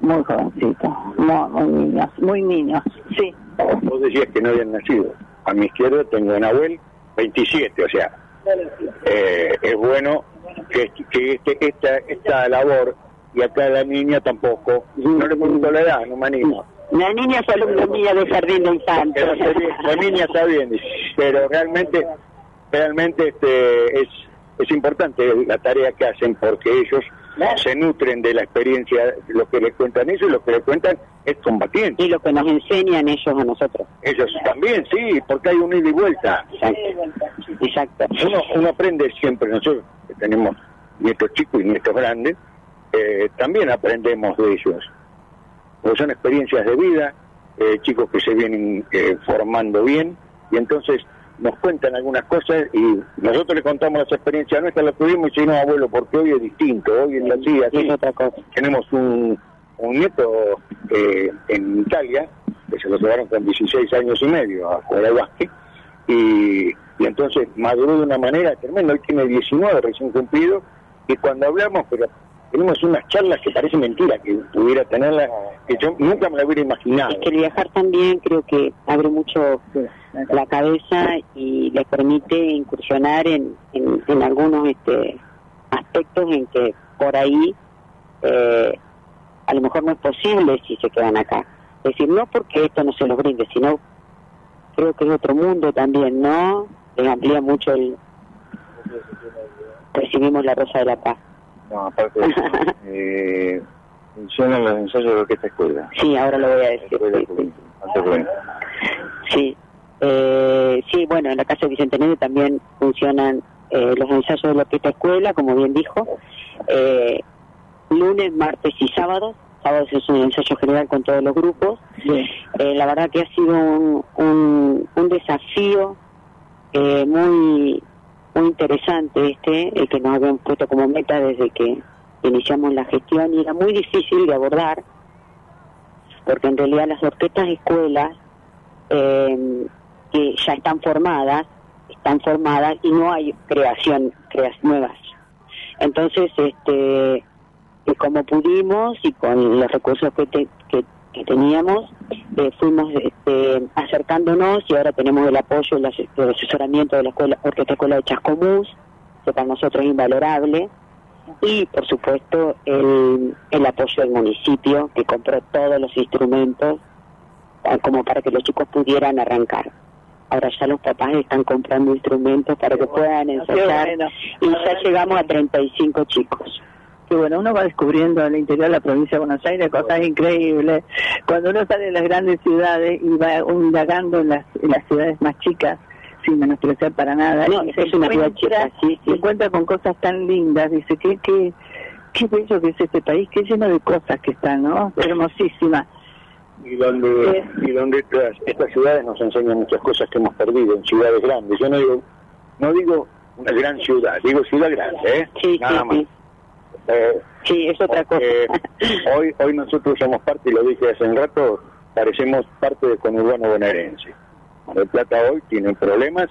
Muy jovencitos muy, muy niños muy niños. Sí. Vos decías que no habían nacido. A mi izquierda tengo un abuelo, 27, o sea, eh, es bueno que, que este, esta, esta labor, y acá la niña tampoco, no le pregunto la edad, no me animo. La niña es alumna mía de jardín de infantes. La niña está bien, pero realmente, realmente este, es, es importante la tarea que hacen porque ellos se nutren de la experiencia, lo que les cuentan ellos, y lo que les cuentan es combatiente. Y lo que nos enseñan ellos a nosotros. Ellos también, sí, porque hay un ida y vuelta. Exacto. Uno, uno aprende siempre, nosotros que tenemos nietos chicos y nietos grandes, eh, también aprendemos de ellos. Porque son experiencias de vida, eh, chicos que se vienen eh, formando bien, y entonces nos cuentan algunas cosas y nosotros le contamos las experiencias nuestras, las tuvimos y decimos, no, abuelo, porque hoy es distinto, hoy así. otra cosa. Tenemos un, un nieto eh, en Italia, que se lo llevaron con 16 años y medio a jugar al básquet, y, y entonces maduró de una manera tremenda, él tiene 19 recién cumplido, y cuando hablamos, pero tenemos unas charlas que parece mentira que pudiera tenerlas, que yo nunca me la hubiera imaginado. Es que el viajar también creo que abre mucho la cabeza y le permite incursionar en, en, en algunos este, aspectos en que por ahí eh, a lo mejor no es posible si se quedan acá. Es decir, no porque esto no se los brinde, sino creo que es otro mundo también, ¿no? Les amplía mucho el... Recibimos la Rosa de la Paz. No, aparte de eso, eh, funcionan los ensayos de esta escuela. Sí, ahora lo voy a decir. sí, sí. Sí, eh, sí, bueno, en la Casa Bicentenario también funcionan eh, los ensayos de la orquesta escuela, como bien dijo, eh, lunes, martes y sábados. Sábados es un ensayo general con todos los grupos. Eh, la verdad que ha sido un, un, un desafío eh, muy muy interesante este, el que nos habían puesto como meta desde que iniciamos la gestión y era muy difícil de abordar porque en realidad las orquestas escuelas eh, que ya están formadas, están formadas y no hay creación, creas nuevas. Entonces, este, y como pudimos y con los recursos que, te- que, que teníamos, eh, fuimos este, acercándonos y ahora tenemos el apoyo, el, el asesoramiento de la escuela, Orquesta Escuela de Chascomús, que para nosotros es invalorable, y por supuesto el, el apoyo del municipio, que compró todos los instrumentos ah, como para que los chicos pudieran arrancar. Ahora ya los papás están comprando instrumentos para que puedan ensayar y ya llegamos a 35 chicos. Que bueno, uno va descubriendo en el interior de la provincia de Buenos Aires cosas increíbles. Cuando uno sale de las grandes ciudades y va indagando en las, en las ciudades más chicas, sin menospreciar para nada, No, y es una ciudad chica, sí, se encuentra con cosas tan lindas, dice, que qué, qué bello que es este país, qué lleno de cosas que están, ¿no? Hermosísima. y donde y donde estas, estas ciudades nos enseñan muchas cosas que hemos perdido en ciudades grandes. Yo no digo no digo una gran ciudad, digo ciudad grande, ¿eh? Sí, Nada sí, más. sí. Eh, Sí, es otra cosa. hoy hoy nosotros somos parte, y lo dije hace un rato, parecemos parte del conurbano bonaerense. Mar del Plata hoy tiene problemas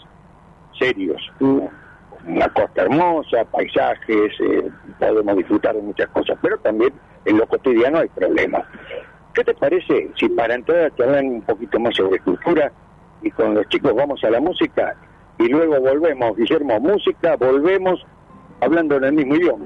serios. Una costa hermosa, paisajes, eh, podemos disfrutar de muchas cosas, pero también en lo cotidiano hay problemas. ¿Qué te parece si para entrar a charlar un poquito más sobre cultura y con los chicos vamos a la música y luego volvemos, Guillermo, música, volvemos hablando en el mismo idioma?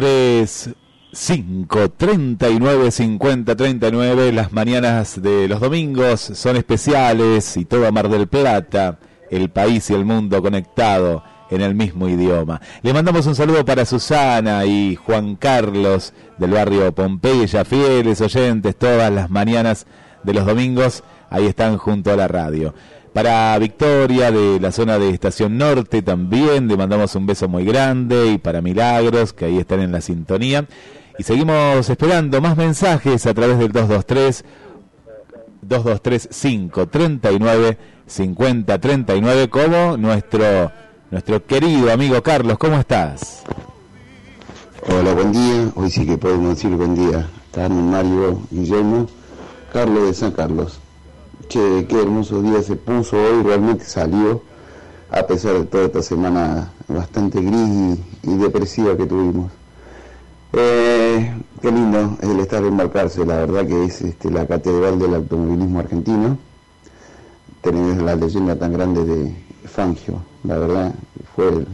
223 5 39 50 39 las mañanas de los domingos son especiales y toda Mar del Plata el país y el mundo conectado en el mismo idioma. Le mandamos un saludo para Susana y Juan Carlos del barrio Pompeya, fieles oyentes todas las mañanas de los domingos, ahí están junto a la radio. Para Victoria de la zona de Estación Norte también le mandamos un beso muy grande y para Milagros que ahí están en la sintonía. Y seguimos esperando más mensajes a través del 223 223 539 5039 como nuestro nuestro querido amigo Carlos, ¿cómo estás? Hola, buen día. Hoy sí que podemos decir buen día. Carmen, Mario, Guillermo, Carlos de San Carlos. Che, qué hermoso día se puso hoy, realmente salió, a pesar de toda esta semana bastante gris y, depresiva que tuvimos. Eh, qué lindo es el estar en embarcarse, la verdad que es este, la catedral del automovilismo argentino. Tenemos la leyenda tan grande de Fangio, la verdad, fue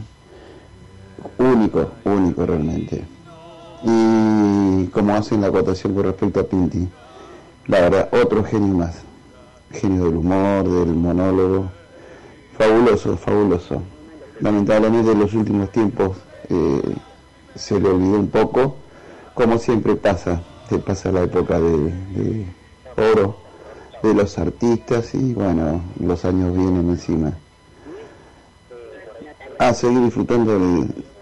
único, único realmente. Y como hacen la acotación con respecto a Pinti, la verdad, otro genio más, genio del humor, del monólogo, fabuloso, fabuloso. Lamentablemente en los últimos tiempos eh, se le olvidó un poco, como siempre pasa, se pasa la época de oro de los artistas y bueno, los años vienen encima a seguir disfrutando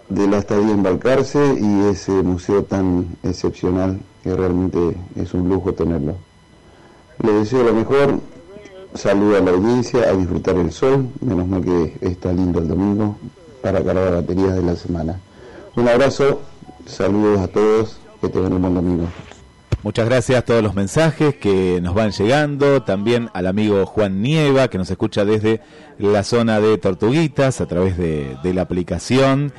de, la estadía en Balcarce y ese museo tan excepcional que realmente es un lujo tenerlo. Le deseo lo mejor, saludo a la audiencia, a disfrutar el sol, menos mal que está lindo el domingo para cargar baterías de la semana. Un abrazo, saludos a todos, que tengan un buen domingo. Muchas gracias a todos los mensajes que nos van llegando, también al amigo Juan Nieva que nos escucha desde la zona de Tortuguitas a través de, la aplicación.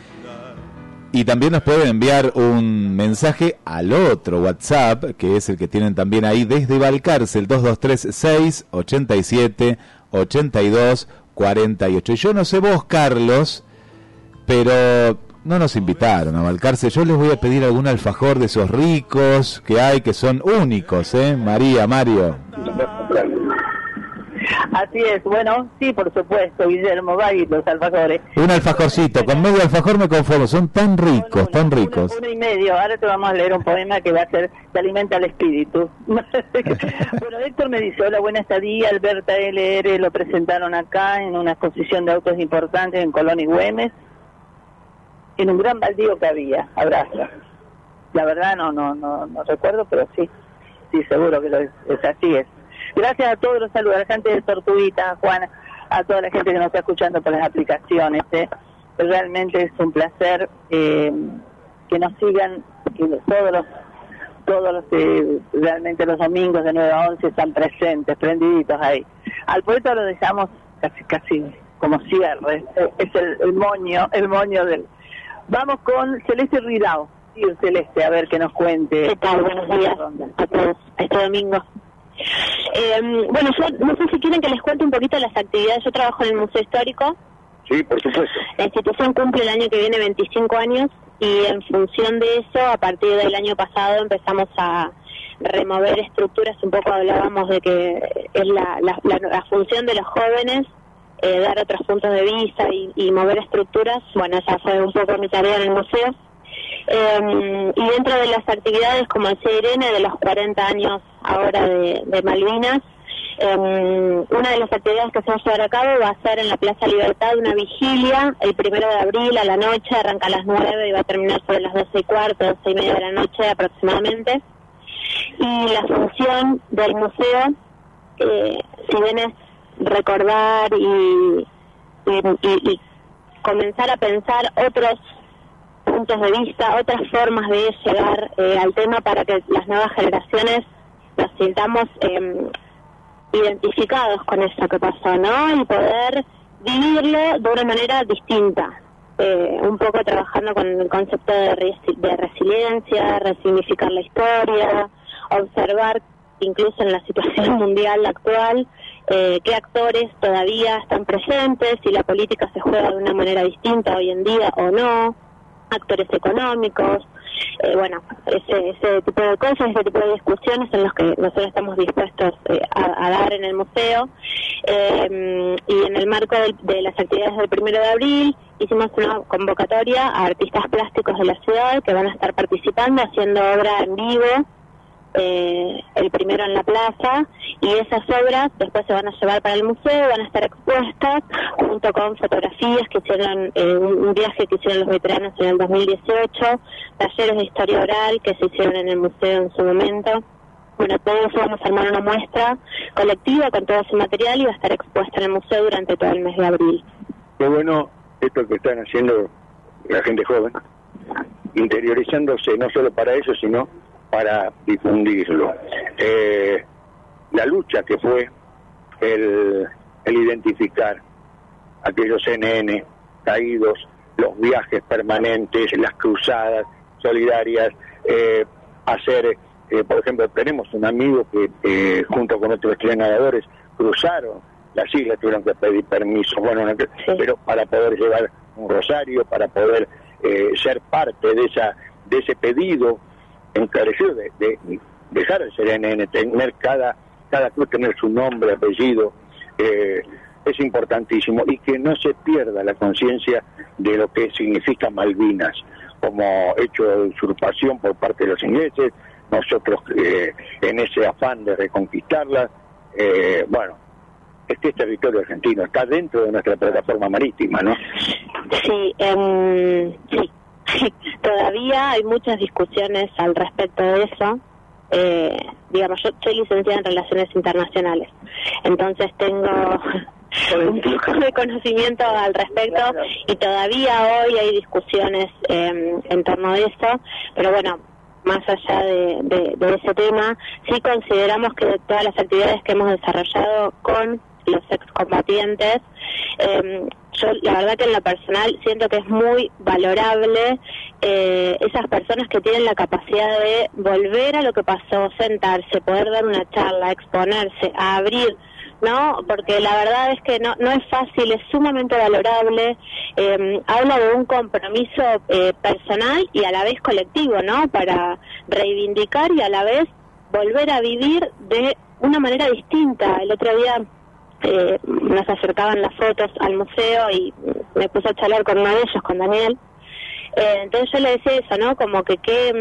Y también nos pueden enviar un mensaje al otro WhatsApp, que es el que tienen también ahí desde Valcarce, el 2236 87 82 48. Y yo no sé vos, Carlos, pero no nos invitaron a Valcarce. Yo les voy a pedir algún alfajor de esos ricos que hay, que son únicos, ¿eh? María, Mario. Así es, bueno, sí, por supuesto, Guillermo, va los alfajores. Un alfajorcito, con medio alfajor me conformo, son tan ricos, tan ricos. Uno, y medio, ahora te vamos a leer un poema que va a ser, te alimenta el espíritu. bueno, Héctor me dice, hola, buena estadía, Alberta LR lo presentaron acá en una exposición de autos importantes en Colón y Güemes en un gran baldío que había. Abrazo. La verdad no, no, no, no recuerdo, pero sí, sí, seguro que lo es, así es. Gracias a todos los saludos, a la gente de Tortuguita, Juan, a toda la gente que nos está escuchando por las aplicaciones. ¿eh? Realmente es un placer eh, que nos sigan, que todos los todos los eh, realmente los domingos de 9 a 11 están presentes, prendiditos ahí. Al poeta lo dejamos casi casi como cierre, es el, el moño, el moño del, Vamos con Celeste Ridao. Sí, Celeste, a ver que nos cuente. ¿Qué tal? Buenos días a todos, este domingo. Eh, bueno, yo no sé si quieren que les cuente un poquito las actividades. Yo trabajo en el Museo Histórico. Sí, por supuesto. La institución cumple el año que viene 25 años y en función de eso, a partir del año pasado empezamos a remover estructuras. Un poco hablábamos de que es la, la, la función de los jóvenes eh, dar otros puntos de vista y, mover estructuras. Bueno, esa fue un poco mi tarea en el museo. Em, y dentro de las actividades, como decía Irene, de los 40 años ahora de, Malvinas, em, una de las actividades que se va a llevar a cabo va a ser en la Plaza Libertad una vigilia el primero de abril a la noche, arranca a las 9 y va a terminar sobre las 12 y cuarto, 12 y media de la noche aproximadamente. Y la función del museo, eh, si bien es recordar y, y, comenzar a pensar otros puntos de vista, otras formas de llegar eh, al tema para que las nuevas generaciones nos sintamos em, identificados con eso que pasó, ¿no? Y poder vivirlo de una manera distinta. Eh, un poco trabajando con el concepto de, de resiliencia, resignificar la historia, observar incluso en la situación mundial actual eh, qué actores todavía están presentes, si la política se juega de una manera distinta hoy en día o no, actores económicos, eh, bueno, ese, ese tipo de cosas, ese tipo de discusiones en los que nosotros estamos dispuestos eh, a, dar en el museo. Eh, y en el marco del, de las actividades del primero de abril hicimos una convocatoria a artistas plásticos de la ciudad que van a estar participando haciendo obra en vivo eh, el primero en la plaza y esas obras después se van a llevar para el museo, van a estar expuestas junto con fotografías que hicieron, eh, un, viaje que hicieron los veteranos en el 2018, talleres de historia oral que se hicieron en el museo en su momento. Bueno, todo eso vamos a armar una muestra colectiva con todo ese material y va a estar expuesta en el museo durante todo el mes de abril. Qué bueno esto que están haciendo la gente joven, interiorizándose no solo para eso, sino para difundirlo. Eh, la lucha que fue el, el identificar aquellos NN caídos, los viajes permanentes, las cruzadas solidarias, eh, hacer, eh, por ejemplo, tenemos un amigo que eh, junto con otros nadadores cruzaron las islas, tuvieron que pedir permiso, bueno, no, pero para poder llevar un rosario, para poder eh, ser parte de esa de ese pedido encarecido de, de dejar el ser NN, tener cada, cada club, tener su nombre, apellido, eh, es importantísimo y que no se pierda la conciencia de lo que significa Malvinas como hecho de usurpación por parte de los ingleses, nosotros eh, en ese afán de reconquistarlas, eh, bueno, este es territorio argentino, está dentro de nuestra plataforma marítima, ¿no? Sí, em, sí. Todavía hay muchas discusiones al respecto de eso. Eh, digamos, yo soy licenciada en Relaciones Internacionales, entonces tengo un poco de conocimiento al respecto y todavía hoy hay discusiones eh, en torno a eso, pero bueno, más allá de, de, de, ese tema, sí consideramos que todas las actividades que hemos desarrollado con los excombatientes, eh, yo la verdad que en lo personal siento que es muy valorable eh, esas personas que tienen la capacidad de volver a lo que pasó, sentarse, poder dar una charla, exponerse, a abrir ¿no? Porque la verdad es que no, no es fácil, es sumamente valorable, eh, habla de un compromiso eh, personal y a la vez colectivo, ¿no? Para reivindicar y a la vez volver a vivir de una manera distinta. El otro día eh, nos acercaban las fotos al museo y me puse a charlar con uno de ellos, con Daniel. Eh, entonces yo le decía eso, ¿no? Como que qué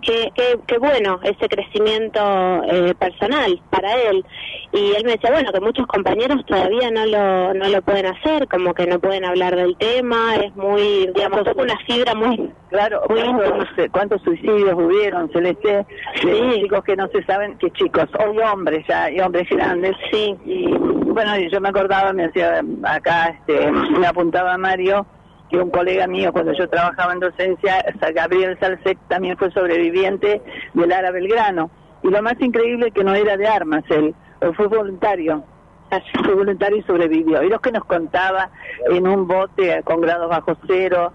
que, que, que, bueno ese crecimiento eh, personal para él. Y él me decía, bueno, que muchos compañeros todavía no lo, no lo pueden hacer, como que no pueden hablar del tema, es muy, digamos, una fibra muy... Claro, muy ¿cuántos, ¿cuántos suicidios hubieron, Celeste? Sí. chicos que no se saben, que chicos, hoy hombres ya, y hombres grandes. Sí. Y bueno, yo me acordaba, me decía, acá este, me apuntaba Mario, que un colega mío cuando yo trabajaba en docencia, Gabriel Salsec, también fue sobreviviente del Lara Belgrano. Y lo más increíble es que no era de armas él, fue voluntario. Fue voluntario y sobrevivió. Y lo que nos contaba en un bote con grados bajo cero,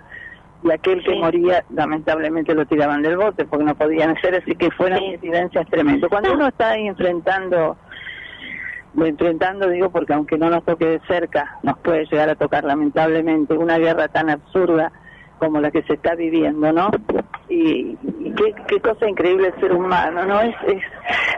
y aquel que sí. moría, lamentablemente lo tiraban del bote porque no podían hacer, así que fueron sí. incidencias tremendas. Cuando uno está ahí enfrentando enfrentando, digo, porque aunque no nos toque de cerca, nos puede llegar a tocar lamentablemente una guerra tan absurda como la que se está viviendo, ¿no? Y, y qué, qué, cosa increíble el ser humano, ¿no? Es, es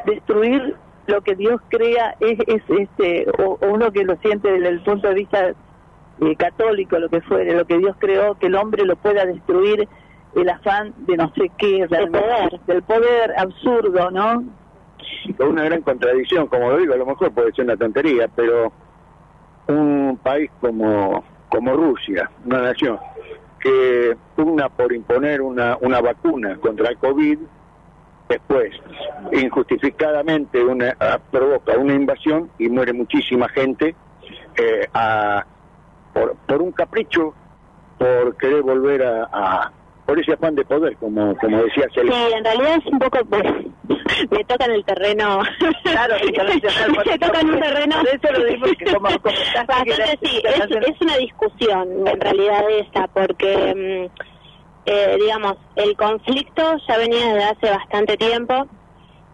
destruir lo que Dios crea, es, es este, o, o, uno que lo siente desde el punto de vista eh, católico, lo que fuere, lo que Dios creó, que el hombre lo pueda destruir, el afán de no sé qué, del poder, del poder absurdo, ¿no? Con una gran contradicción, como lo digo, a lo mejor puede ser una tontería, pero un país como, como Rusia, una nación que pugna por imponer una, una vacuna contra el COVID, después injustificadamente una, a, provoca una invasión y muere muchísima gente eh, a, por, por un capricho, por querer volver a por ese afán de poder, como como decía Celia. Sí, en realidad es un poco, pues, me toca en el terreno. Claro, me toca en un terreno. Eso lo digo que como, como Bastante, sí, es, es, una discusión en realidad esa, porque, eh, digamos, el conflicto ya venía desde hace bastante tiempo.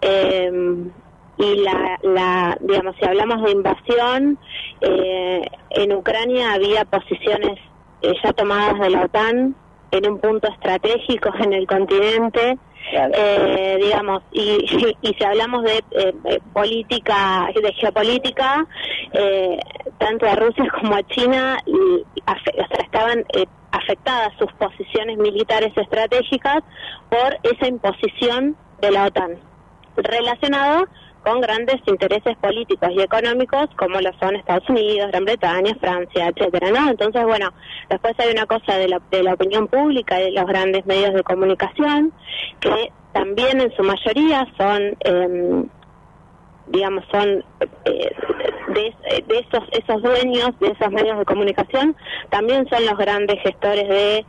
Eh, y la, la, digamos, si hablamos de invasión, eh, en Ucrania había posiciones ya tomadas de la OTAN en un punto estratégico en el continente, eh, digamos, y, y si hablamos de eh, eh, política, de geopolítica, eh, tanto a Rusia como a China y afe- o sea, estaban eh, afectadas sus posiciones militares estratégicas por esa imposición de la OTAN, relacionado con grandes intereses políticos y económicos como lo son Estados Unidos, Gran Bretaña, Francia, etcétera, ¿no? Entonces, bueno, después hay una cosa de la, de la opinión pública y de los grandes medios de comunicación que también en su mayoría son em, digamos son eh, de, de esos esos dueños de esos medios de comunicación también son los grandes gestores de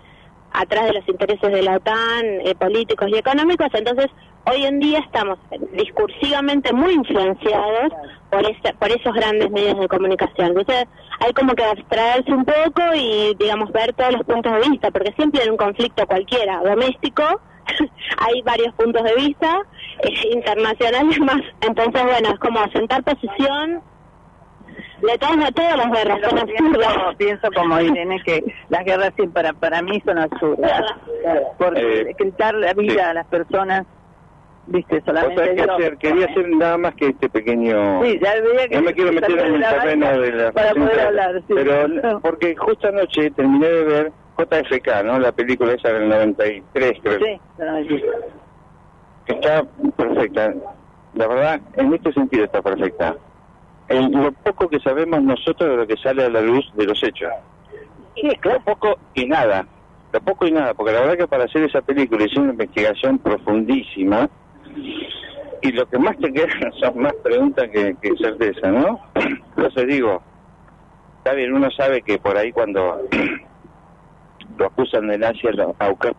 atrás de los intereses de la OTAN eh, políticos y económicos entonces hoy en día estamos discursivamente muy influenciados por ese, por esos grandes medios de comunicación entonces hay como que abstraerse un poco y digamos ver todos los puntos de vista porque siempre en un conflicto cualquiera doméstico hay varios puntos de vista eh, internacionales más. Entonces, bueno, es como sentar posición todas, de todas las guerras. son absurdas. Pienso, pienso como Irene que las guerras sí, para para mí son absurdas. Porque Eh, quitar la vida a las personas, viste, solamente sabés qué yo- hacer, quería hacer nada más que este pequeño... Sí, ya veía que no me quiero meter en el terreno de la para poder hablar, sí. Pero porque justo anoche terminé de ver JFK, ¿no? La película esa del 93, creo. Sí. que está perfecta. La verdad, en este sentido está perfecta. En lo poco que sabemos nosotros de lo que sale a la luz de los hechos. Lo poco y nada. Lo poco y nada, porque la verdad que para hacer esa película hice una investigación profundísima y lo que más te quedan son más preguntas que, que certeza, ¿no? Entonces digo, está bien, uno sabe que por ahí cuando lo acusan de nazi a Ucrania,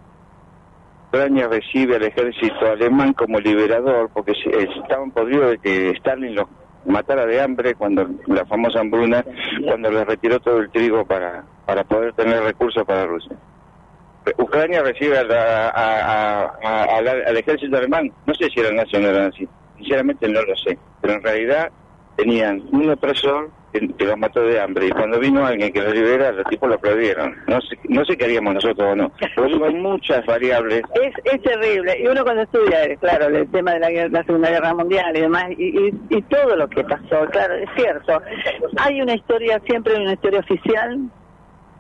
Ucrania recibe al ejército alemán como liberador porque estaban podridos de que Stalin los matara de hambre cuando la famosa hambruna, cuando le retiró todo el trigo para, para poder tener recursos para Rusia. Ucrania recibe a la- a- a- a- al, ejército alemán, no sé si era nazi o nazi, sinceramente no lo sé, pero en realidad tenían un opresor que, que los mató de hambre y cuando vino alguien que los libera, los tipos lo aplaudieron. No sé, no sé qué haríamos nosotros o no, pero digo, hay muchas variables Es, es terrible. Y uno cuando estudia, claro, el tema de la, guerra- la Segunda Guerra Mundial y demás, y, y, y todo lo que pasó, claro, es cierto. Hay una historia, siempre hay una historia oficial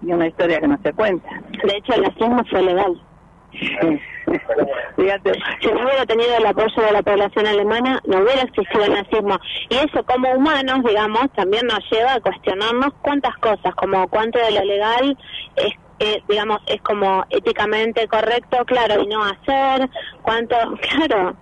y una historia que no se cuenta. De hecho, el nazismo fue legal. Si no hubiera tenido el apoyo de la población alemana, no hubiera existido el nazismo. Y eso como humanos, digamos, también nos lleva a cuestionarnos cuántas cosas, como cuánto de lo legal es, eh, digamos, es como éticamente correcto, claro, y no hacer, cuánto, claro.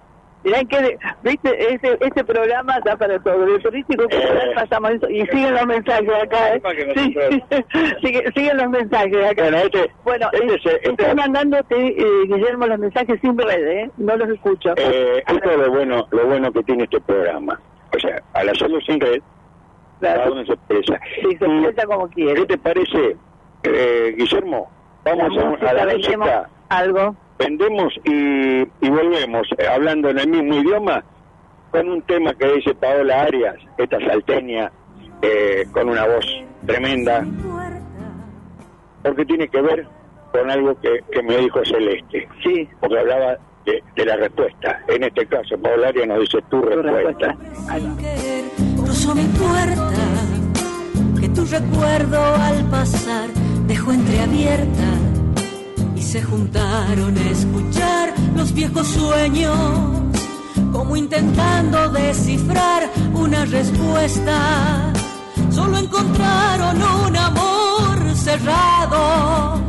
Mirá que, viste, ese, ese programa da para todo. De turístico cultural pasamos eso. Y siguen los mensajes acá, ¿eh? Sí, sigue- siguen los mensajes acá. Bueno, este- Bueno, este eh, este- estoy mandándote, eh, Guillermo, los mensajes sin red, ¿eh? No los escucho. Eh, esto es lo bueno, lo bueno que tiene este programa. O sea, al hacerlo sin red, cada uno se expresa. Sí, se expresa como quiere. ¿Qué te parece, eh, Guillermo? Vamos La a, música, a la música, algo. Vendemos y, y volvemos, eh, hablando en el mismo idioma, con un tema que dice Paola Arias, esta salteña, eh, con una voz tremenda, porque tiene que ver con algo que, que me dijo Celeste. Sí. Porque hablaba de, de la respuesta. En este caso, Paola Arias nos dice tu respuesta. cruzó mi puerta, que tu recuerdo al pasar dejó entreabierta se juntaron a escuchar los viejos sueños, como intentando descifrar una respuesta. Solo encontraron un amor cerrado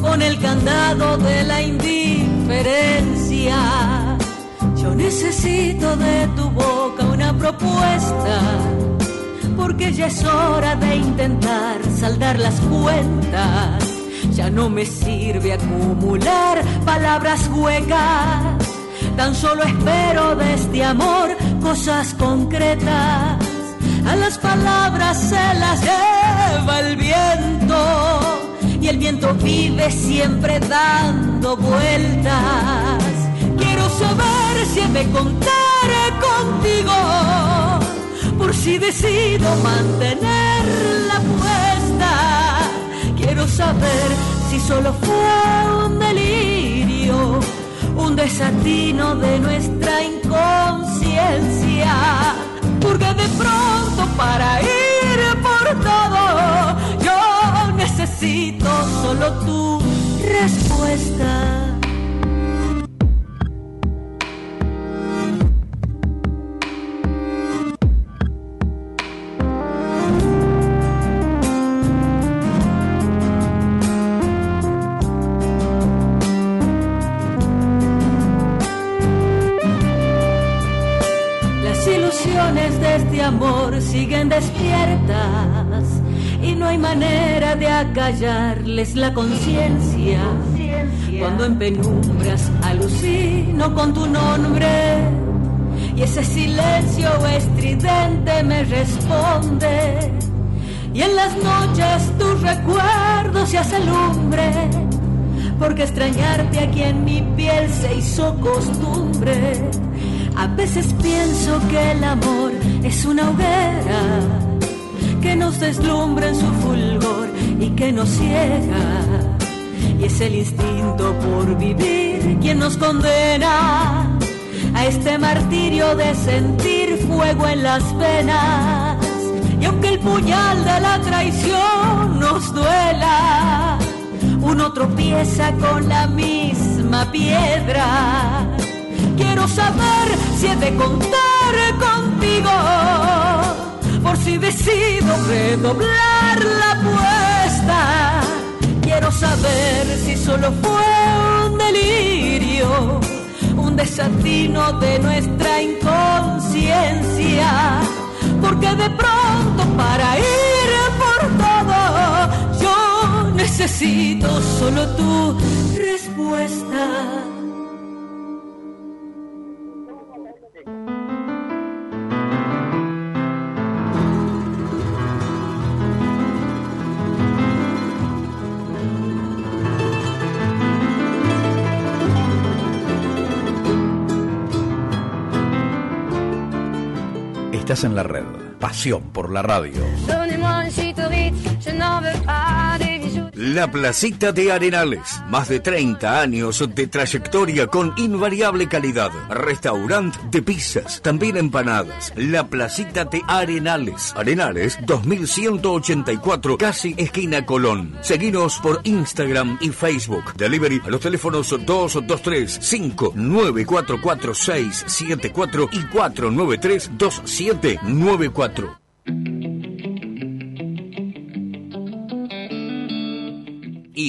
con el candado de la indiferencia. Yo necesito de tu boca una propuesta, porque ya es hora de intentar saldar las cuentas. Ya no me sirve acumular palabras huecas, tan solo espero de este amor cosas concretas. A las palabras se las lleva el viento y el viento vive siempre dando vueltas. Quiero saber si he de contar contigo por si decido mantener la apuesta. Quiero saber si solo fue un delirio, un desatino de nuestra inconsciencia. Porque de pronto para ir por todo, yo necesito solo tu respuesta. De amor siguen despiertas y no hay manera de acallarles la conciencia. Cuando en penumbras alucino con tu nombre y ese silencio estridente me responde. Y en las noches tu recuerdo se hace lumbre, porque extrañarte aquí en mi piel se hizo costumbre. A veces pienso que el amor es una hoguera que nos deslumbra en su fulgor y que nos ciega. Y es el instinto por vivir quien nos condena a este martirio de sentir fuego en las venas. Y aunque el puñal de la traición nos duela, uno tropieza con la misma piedra. Quiero saber si he de contar contigo, por si decido redoblar la apuesta. Quiero saber si solo fue un delirio, un desatino de nuestra inconsciencia. Porque de pronto para ir por todo, yo necesito solo tu respuesta. En la red. Pasión por la radio. La Placita de Arenales. Más de 30 años de trayectoria con invariable calidad. Restaurante de pizzas, también empanadas. La Placita de Arenales. Arenales 2184, casi esquina Colón. Seguinos por Instagram y Facebook. Delivery a los teléfonos 223 5944674 y 493 2794. eat.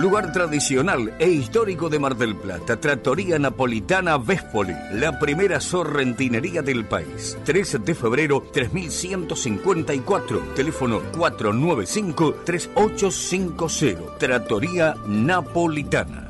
Lugar tradicional e histórico de Mar del Plata, Trattoria Napolitana Véspoli, la primera sorrentinería del país. 13 de febrero 3154, teléfono 495-3850, Trattoria Napolitana.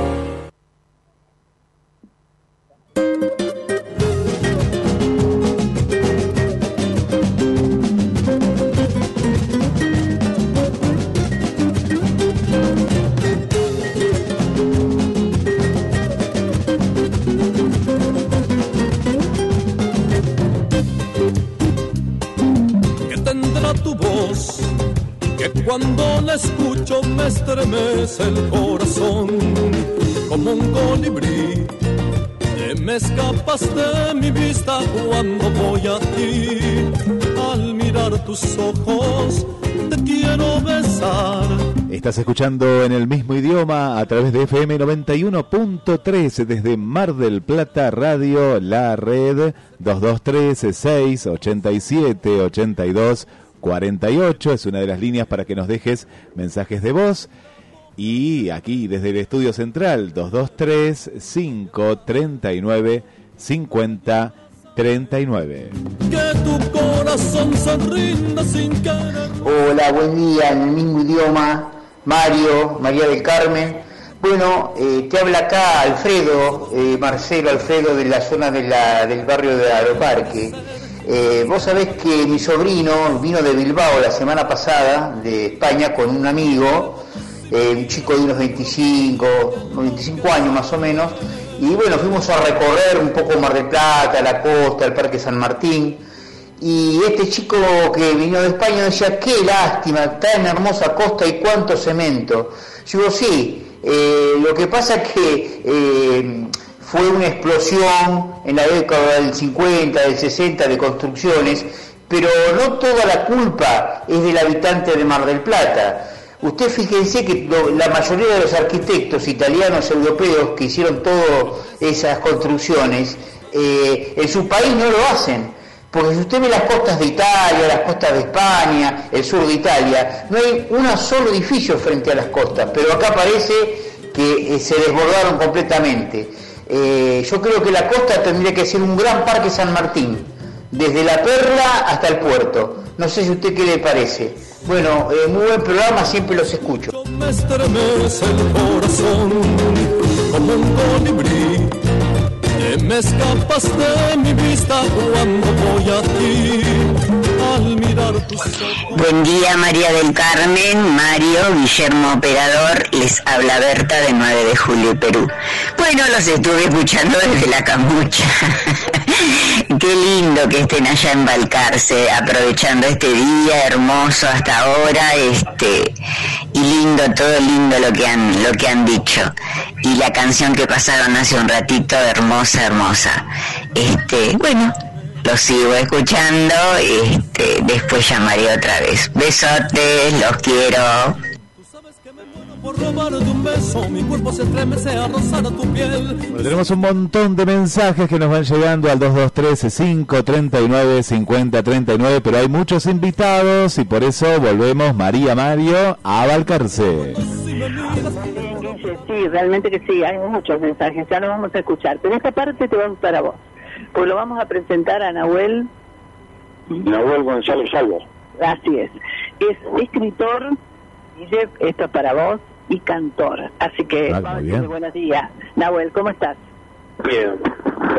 Cuando la escucho me estremece el corazón, como un colibrí. Te me escapas de mi vista cuando voy a ti, al mirar tus ojos te quiero besar Estás escuchando en el mismo idioma a través de FM 91.3 desde Mar del Plata Radio, la red 223 687 82 48 es una de las líneas para que nos dejes mensajes de voz. Y aquí desde el estudio central 223 539 50 39. Que tu corazón se rinda sin querer. Hola, buen día, en el mismo idioma, Mario, María del Carmen. Bueno, eh, te habla acá Alfredo, eh, Marcelo Alfredo de la zona de la- del barrio de Aeroparque. Eh, vos sabés que mi sobrino vino de Bilbao la semana pasada, de España, con un amigo, eh, un chico de unos 25, unos 25 años más o menos, y bueno, fuimos a recorrer un poco Mar del Plata, la costa, el Parque San Martín, y este chico que vino de España decía, qué lástima, tan hermosa costa y cuánto cemento. Yo digo, sí, eh, lo que pasa es que fue una explosión en la década del 50, del 60 de construcciones, pero no toda la culpa es del habitante de Mar del Plata. Usted fíjense que la mayoría de los arquitectos italianos, europeos que hicieron todas esas construcciones, eh, en su país no lo hacen. Porque si usted ve las costas de Italia, las costas de España, el sur de Italia, no hay un solo edificio frente a las costas, pero acá parece que eh, se desbordaron completamente. Eh, yo creo que la costa tendría que ser un gran parque San Martín, desde la perla hasta el puerto. No sé si a usted qué le parece. Bueno, eh, muy buen programa, siempre los escucho. Buen día María del Carmen, Mario, Guillermo Operador, les habla Berta de 9 de Julio, Perú. Bueno, los estuve escuchando desde la camucha. Qué lindo que estén allá en Balcarce, aprovechando este día hermoso hasta ahora, este, y lindo, todo lindo lo que han, lo que han dicho. Y la canción que pasaron hace un ratito, hermosa, hermosa. Este, bueno, lo sigo escuchando, este, después llamaré otra vez. Besotes, los quiero. Bueno, tenemos un montón de mensajes que nos van llegando al 223-539-5039, pero hay muchos invitados y por eso volvemos María Mario a Balcarce. Sí, realmente que sí, hay muchos mensajes, ya lo vamos a escuchar. Pero esta parte te va a gustar a vos, pues lo vamos a presentar a Nahuel, Nahuel González Álvarez. así es. Es escritor, Guille, esto es para vos, y cantor. Así que Ah, vamos buenos días. Nahuel, ¿cómo estás? Bien.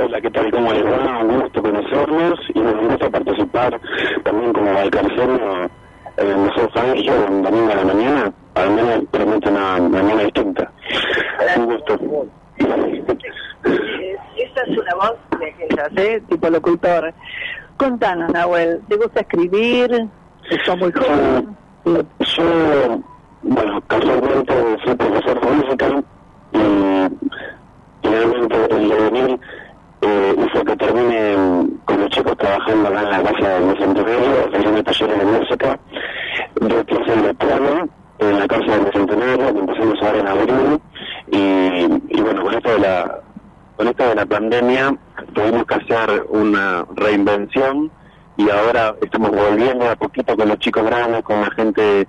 Hola, ¿qué tal? ¿Cómo les va? Un gusto conocernos y nos gusta participar también como balcarceno en el Museo Fangio en domingo a la mañana. Al menos permite una mañana distinta. Un gusto. Esa es una voz de ¿eh? Tipo locutor. Contanos, Nahuel, ¿te gusta escribir? ¿Sos muy joven? Yo, bueno, casualmente soy profesor de música y finalmente el devenir eh, hizo que termine con los chicos trabajando acá en la casa del Bicentenario, ofreciendo talleres de música, de clases de piano en la casa del Bicentenario, que empezamos ahora en abril, y, y bueno, con esto de la con esto de la pandemia tuvimos que hacer una reinvención y ahora estamos volviendo a poquito con los chicos grandes, con la gente,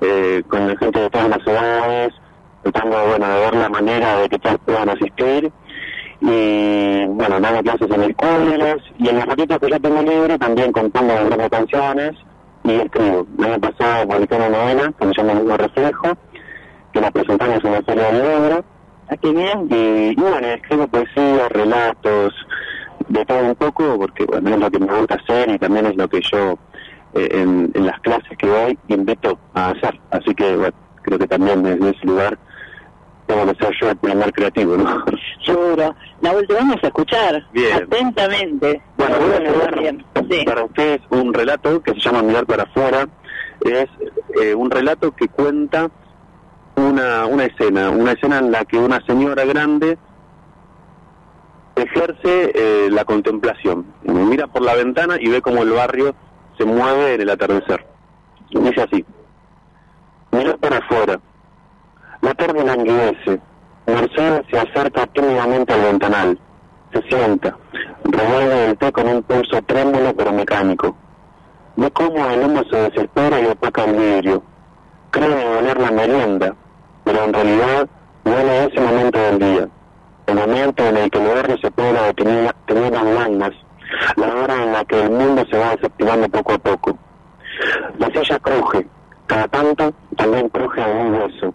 eh, con la gente de todas las edades, tratando bueno, de ver la manera de que todos puedan asistir y bueno, dando clases en escuelas y en los ratitos que ya tengo libre también compongo de canciones y escribo. El año pasado publiqué una novela que se llama Mismo Reflejo, que la presentamos en la Feria del Libro. Aquí bien. Y, y bueno, escribo poesía, relatos, de todo un poco, porque bueno, es lo que me gusta hacer y también es lo que yo eh, en, en las clases que doy invito a hacer. Así que bueno, creo que también desde ese lugar tengo que ser yo el primer creativo, ¿no? Seguro. Nahuel, te vamos a escuchar Bien. atentamente. Bueno, voy a leer para ustedes un relato que se llama Mirar para afuera. Es eh, un relato que cuenta una, una escena, una escena en la que una señora grande ejerce eh, la contemplación. Mira por la ventana y ve cómo el barrio se mueve en el atardecer. Dice así. Miró para afuera. La tarde languidece. Mercedes se acerca tímidamente al ventanal. Se sienta. Revuelve el té con un pulso trémulo pero mecánico. Ve cómo el humo se desespera y opaca el vidrio. Cree oler la merienda, pero en realidad huele ese momento del día. El momento en el que el barrio se puebla de tinieblas tinieblas. La hora en la que el mundo se va desactivando poco a poco. La silla cruje. Cada tanto también cruje algún hueso.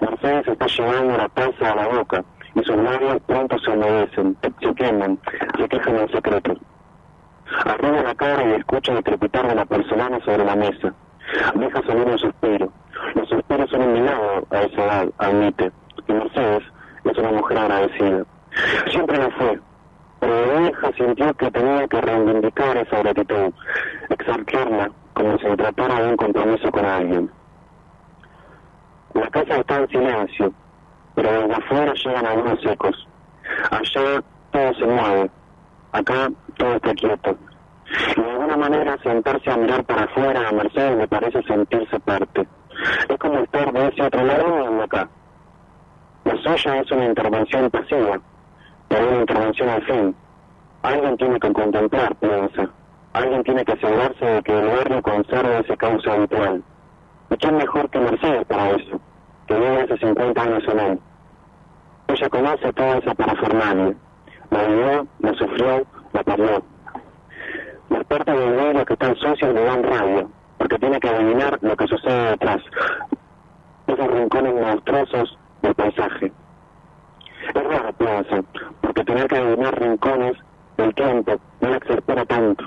Mercedes está llevando la taza a la boca y sus labios pronto se humedecen, se queman, se quejan en secreto. Arriba la cara y escucha el crepitar de la porcelana sobre la mesa. Deja salir un suspiro. Los suspiros son un milagro a esa edad, admite. Y Mercedes es una mujer agradecida. Siempre lo fue, pero de vieja sintió que tenía que reivindicar esa gratitud, exaltarla como si se tratara de un compromiso con alguien. La casa está en silencio, pero desde afuera llegan algunos ecos. Allá todo se mueve, acá todo está quieto. Y de alguna manera sentarse a mirar para afuera a Mercedes me parece sentirse parte. Es como estar de ese otro lado de acá. La suya es una intervención pasiva, pero una intervención al fin. Alguien tiene que contemplar, piensa. Alguien tiene que asegurarse de que el barrio conserve ese cauce habitual. ¿Y quién mejor que Mercedes para eso? Que vive hace 50 años en él. Ella conoce toda esa parafernalia. La vivió, la sufrió, la perdió. Las partes del vidrio que están sucias le dan rabia, porque tiene que adivinar lo que sucede detrás. Esos rincones monstruosos del paisaje. Es raro, piensa, porque tener que adivinar rincones del tiempo no la exaspera tanto.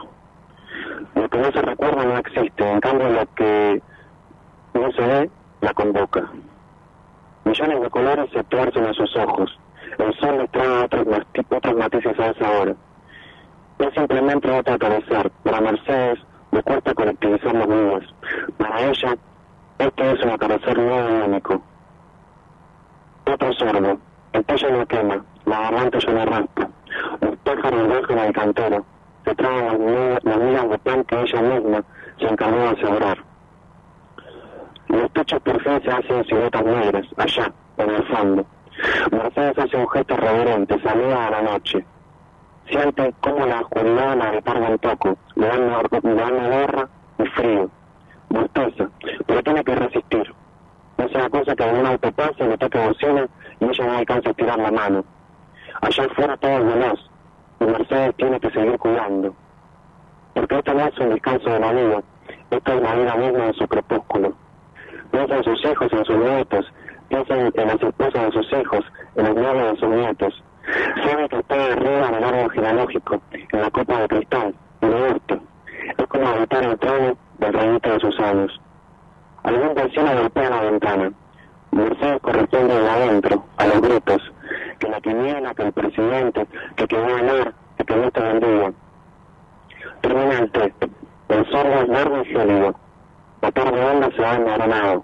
Lo que no se recuerda no existe, en cambio lo que no se ve la convoca. Millones de colores se tuercen a sus ojos. El sol les trae otros, otros matices a esa hora. Es simplemente otro atardecer. Para Mercedes le cuesta colectivizar los días. Para ella, este es un atardecer nuevo y único. Otro sorbo. El pecho no quema, la garganta ya no raspa. Los pájaros bajan al cantero. Se traen las migas- de pan que ella misma se encargó de asegurar. Los techos por fin se hacen siluetas negras, allá, en el fondo. Mercedes hace un gesto reverente, saluda a la noche. Siente cómo la oscuridad la retarda un poco, le dan le dan guerra y frío. Bosteza, pero tiene que resistir. Es una cosa que en un auto pasa, le toque bocina y ella no alcanza a estirar la mano. Allá afuera todo es veloz, y Mercedes tiene que seguir cuidando. Porque esto no es un descanso de la vida, esto es la vida misma de su crepúsculo. Piensa en sus hijos, en sus nietos, piensa en, en las esposas de sus hijos, en los novios de sus nietos. Sabe que está arriba del árbol genealógico, en la copa de cristal, y le gusta. Es como habitar el trono del reinito de sus años. Algún vecino golpea la ventana. Mercedes corresponde de adentro, a los gritos, que la quiniela, que el presidente, que que va a ganar, que que no te bendiga. Termina el té. El sorbo es verde y gélido. La tarde onda se va enmaronado.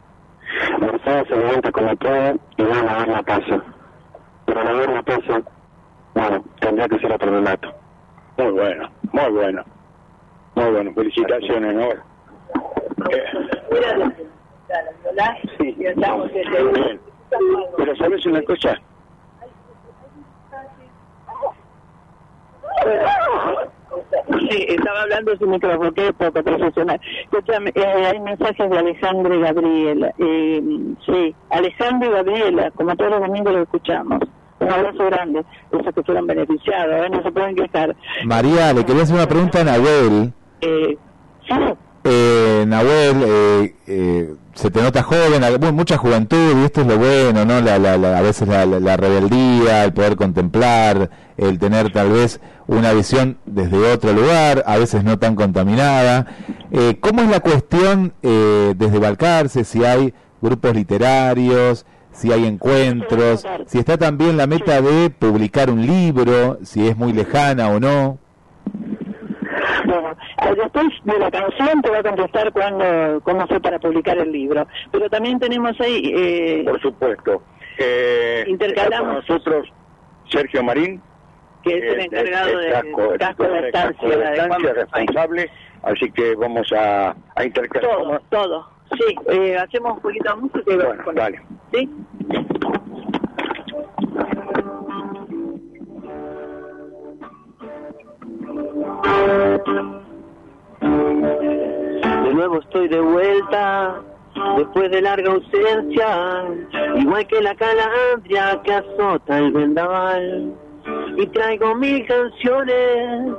Mercedes se levanta como puede y va a lavar la taza. Pero al lavar la taza, bueno, tendría que ser otro relato. Muy bueno, muy bueno. Muy bueno, felicitaciones, ¿no? Eh, sí. Pero ¿sabes una cosa? Sí, estaba hablando sin micrófono, que es poco profesional. Escúchame, eh, hay mensajes de Alejandro y Gabriela. Eh, sí, Alejandro y Gabriela, como todos los domingos lo escuchamos. Un abrazo grande, esos que fueron beneficiados, ¿eh? no se pueden quejar. María, le quería hacer una pregunta a Nahuel. Eh, sí, Eh, Nahuel, eh, eh, se te nota joven, mucha juventud, y esto es lo bueno, ¿no? La, la- la- a veces la rebeldía, el poder contemplar, el tener tal vez una visión desde otro lugar, a veces no tan contaminada. Eh, ¿Cómo es la cuestión eh, desde Balcarce? Si hay grupos literarios, si hay encuentros, si está también la meta de publicar un libro, si es muy lejana o no. Bueno, después de la canción te voy a contestar cuando, cómo fue para publicar el libro. Pero también tenemos ahí... Eh, Por supuesto. Eh, Intercalamos. con nosotros Sergio Marín, que es el encargado el del casco, de casco estancia, de la de estancia, responsable, así que vamos a, a intercalar. Todo, todo. Sí, eh, hacemos un poquito de música y Bueno, dale. ¿Sí? De nuevo estoy de vuelta, después de larga ausencia, igual que la calandria que azota el vendaval. Y traigo mil canciones,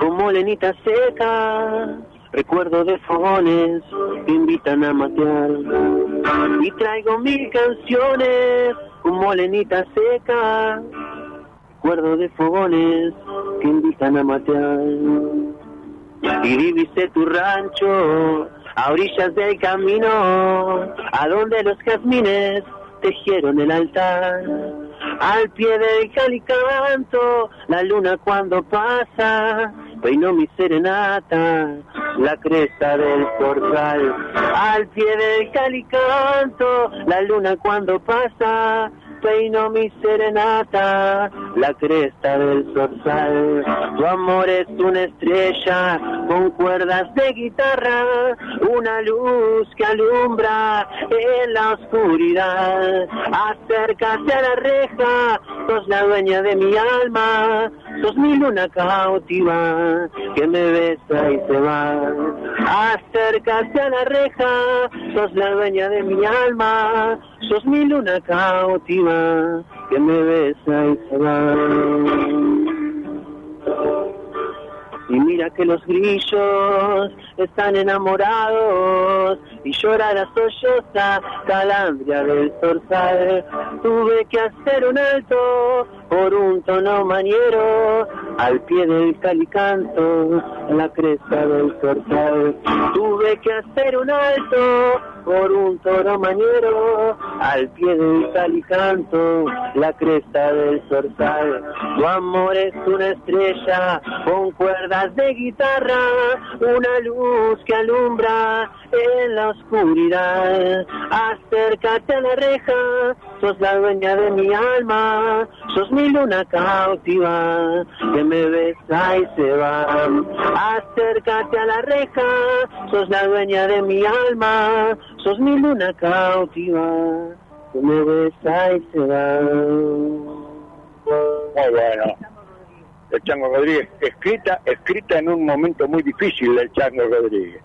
como lenita seca, recuerdo de fogones que invitan a matear. Y traigo mil canciones, como lenita seca, recuerdo de fogones que invitan a matear y viviste tu rancho a orillas del camino, a donde los jazmines tejieron el altar. Al pie del calicanto, la luna cuando pasa, peinó mi serenata, la cresta del portal. Al pie del calicanto, la luna cuando pasa, peinó mi serenata, la cresta del zorzal. Tu amor es una estrella con cuerdas de guitarra, una luz que alumbra en la oscuridad. Acércate a la reja, sos la dueña de mi alma, sos mi luna cautiva que me besa y se va. Acércate a la reja, sos la dueña de mi alma, sos mi luna cautiva que me besa y se va. Y mira que los grillos están enamorados y llora la solloza calandria del zorzal. Tuve que hacer un alto por un tono maniero al pie del calicanto, la cresta del zorzal. Tuve que hacer un alto por un toro maniero al pie del calicanto, la cresta del zorzal. Tu amor es una estrella con cuerdas de guitarra, una luz que alumbra en la oscuridad. Acércate a la reja, sos la dueña de mi alma, sos mi luna cautiva que me besa y se va. Acércate a la reja, sos la dueña de mi alma, sos mi luna cautiva que me besa y se va. Muy bueno. El Chango Rodríguez, escrita, escrita en un momento muy difícil del Chango Rodríguez.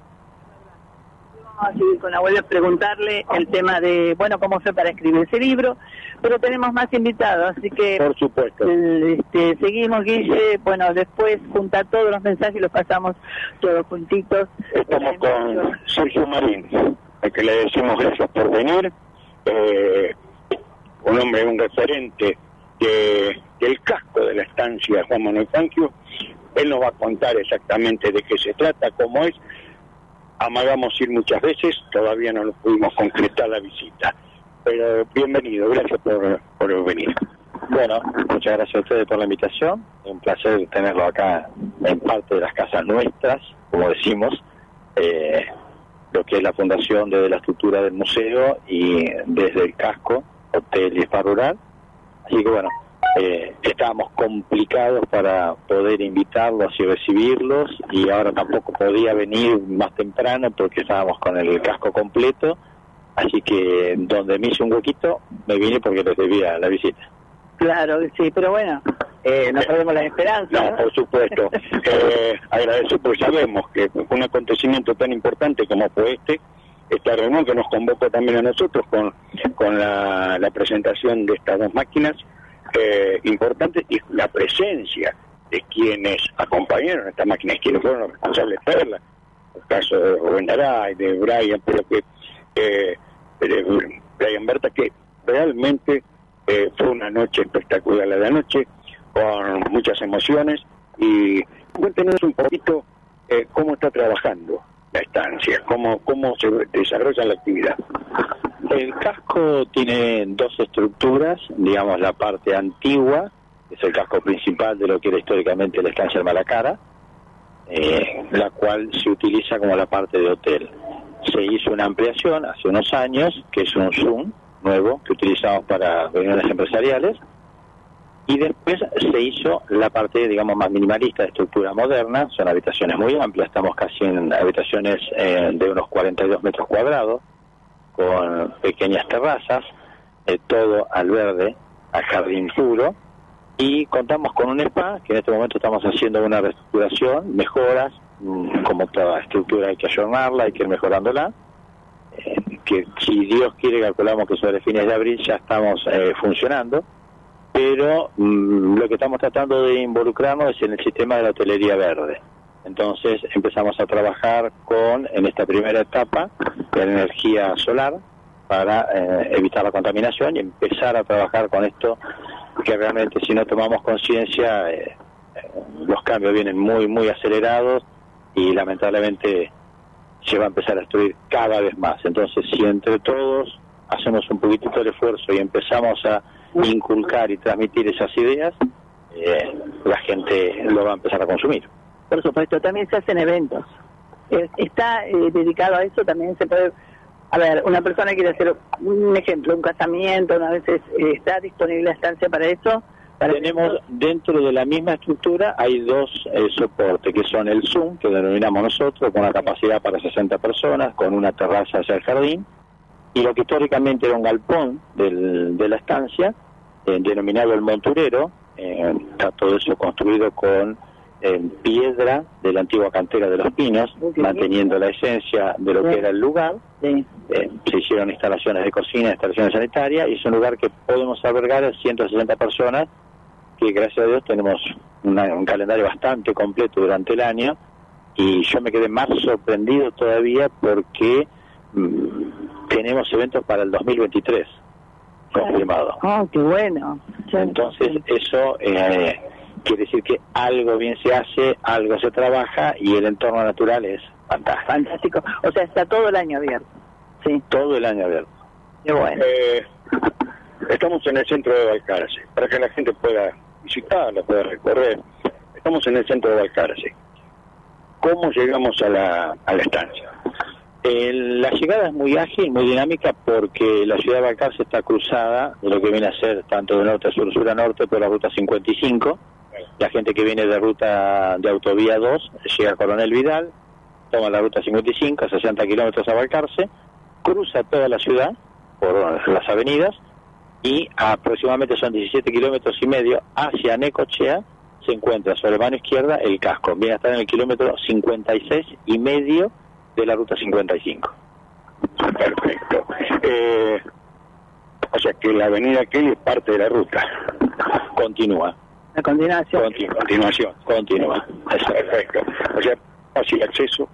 Vamos a seguir con la abuela, preguntarle el tema de, bueno, cómo fue para escribir ese libro, pero tenemos más invitados, así que... Por supuesto. Este, seguimos, Guille, bueno, después junta todos los mensajes y los pasamos todos juntitos. Estamos con Sergio Marín, al que le decimos gracias por venir. Eh, un hombre, un referente de, del casco de la estancia Juan Manuel Fangio. Él nos va a contar exactamente de qué se trata, cómo es. Amagamos ir muchas veces, todavía no lo pudimos concretar la visita. Pero bienvenido, gracias por, por venir. Bueno, muchas gracias a ustedes por la invitación. Un placer tenerlo acá en parte de las casas nuestras, como decimos, eh, lo que es la fundación desde la estructura del museo y desde el casco, hotel y rural. Así que bueno, eh, estábamos complicados para poder invitarlos y recibirlos y ahora tampoco podía venir más temprano porque estábamos con el casco completo. Así que donde me hice un huequito, me vine porque les debía la visita. Claro, sí, pero bueno, eh, no perdemos las esperanzas. No, por supuesto. Eh, agradecer porque sabemos que un acontecimiento tan importante como fue este, esta reunión que nos convocó también a nosotros con, con la, presentación de estas dos máquinas eh, importantes y la presencia de quienes acompañaron estas máquinas, quienes fueron los responsables de Perla, el caso de Rubén Daray, de Brian, pero que eh, de Brian Berta, que realmente eh, fue una noche espectacular la de anoche, con muchas emociones. Y cuéntenos un poquito eh, cómo está trabajando la estancia, cómo, cómo se desarrolla la actividad. El casco tiene dos estructuras, digamos la parte antigua, es el casco principal de lo que era históricamente la estancia de Malacara, eh, la cual se utiliza como la parte de hotel. Se hizo una ampliación hace unos años, que es un Zoom nuevo que utilizamos para reuniones empresariales, Y después se hizo la parte, digamos, más minimalista de estructura moderna, son habitaciones muy amplias, estamos casi en habitaciones eh, de unos 42 metros cuadrados, con pequeñas terrazas, eh, todo al verde, al jardín puro, y contamos con un spa, que en este momento estamos haciendo una reestructuración, mejoras, mm, como toda estructura hay que ayornarla, hay que ir mejorándola, eh, que si Dios quiere calculamos que sobre fines de abril ya estamos eh, funcionando, pero mm, lo que estamos tratando de involucrarnos es en el sistema de la hotelería verde. Entonces empezamos a trabajar con, en esta primera etapa, la energía solar para eh, evitar la contaminación y empezar a trabajar con esto que realmente si no tomamos conciencia eh, los cambios vienen muy muy acelerados y lamentablemente se va a empezar a destruir cada vez más. Entonces si entre todos hacemos un poquitito de esfuerzo y empezamos a inculcar y transmitir esas ideas, eh, la gente lo va a empezar a consumir. Por supuesto, también se hacen eventos. Eh, Está eh, dedicado a eso, también se puede... A ver, una persona quiere hacer un ejemplo, un casamiento, a veces eh, está disponible la estancia para eso. Para Tenemos dentro de la misma estructura hay dos eh, soportes que son el Zoom, que denominamos nosotros, con una capacidad para 60 personas, con una terraza hacia el jardín, y lo que históricamente era un galpón del- de la estancia, eh, denominado el Monturero, eh, está todo eso construido con eh, piedra de la antigua cantera de los pinos, manteniendo la esencia de lo que era el lugar. Eh, se hicieron instalaciones de cocina, instalaciones sanitarias, y es un lugar que podemos albergar a 160 personas, que gracias a Dios tenemos una- un calendario bastante completo durante el año, y yo me quedé más sorprendido todavía porque mm, tenemos eventos para el 2023 confirmado. Oh, qué bueno. Entonces eso eh, quiere decir que algo bien se hace, algo se trabaja y el entorno natural es fantástico. Fantástico. O sea, está todo el año abierto. Sí. Todo el año abierto. Qué bueno. Eh, estamos en el centro de Balcarce, para que la gente pueda visitarla, pueda recorrer. Estamos en el centro de Balcarce. ¿Cómo llegamos a la, a la estancia? Eh, la llegada es muy ágil, muy dinámica, porque la ciudad de Balcarce está cruzada de lo que viene a ser tanto de norte a sur, sur a norte por la ruta 55. La gente que viene de ruta de autovía 2 llega a Coronel Vidal, toma la ruta 55, 60 kilómetros a Balcarce, cruza toda la ciudad por las avenidas y aproximadamente son 17 kilómetros y medio hacia Necochea se encuentra sobre mano izquierda el casco. Viene a estar en el kilómetro 56 y medio de la ruta 55. Perfecto. Eh, o sea que la avenida Kelly es parte de la ruta. Continúa. A continuación. Continua- continuación. Continúa. Perfecto. O sea, fácil acceso.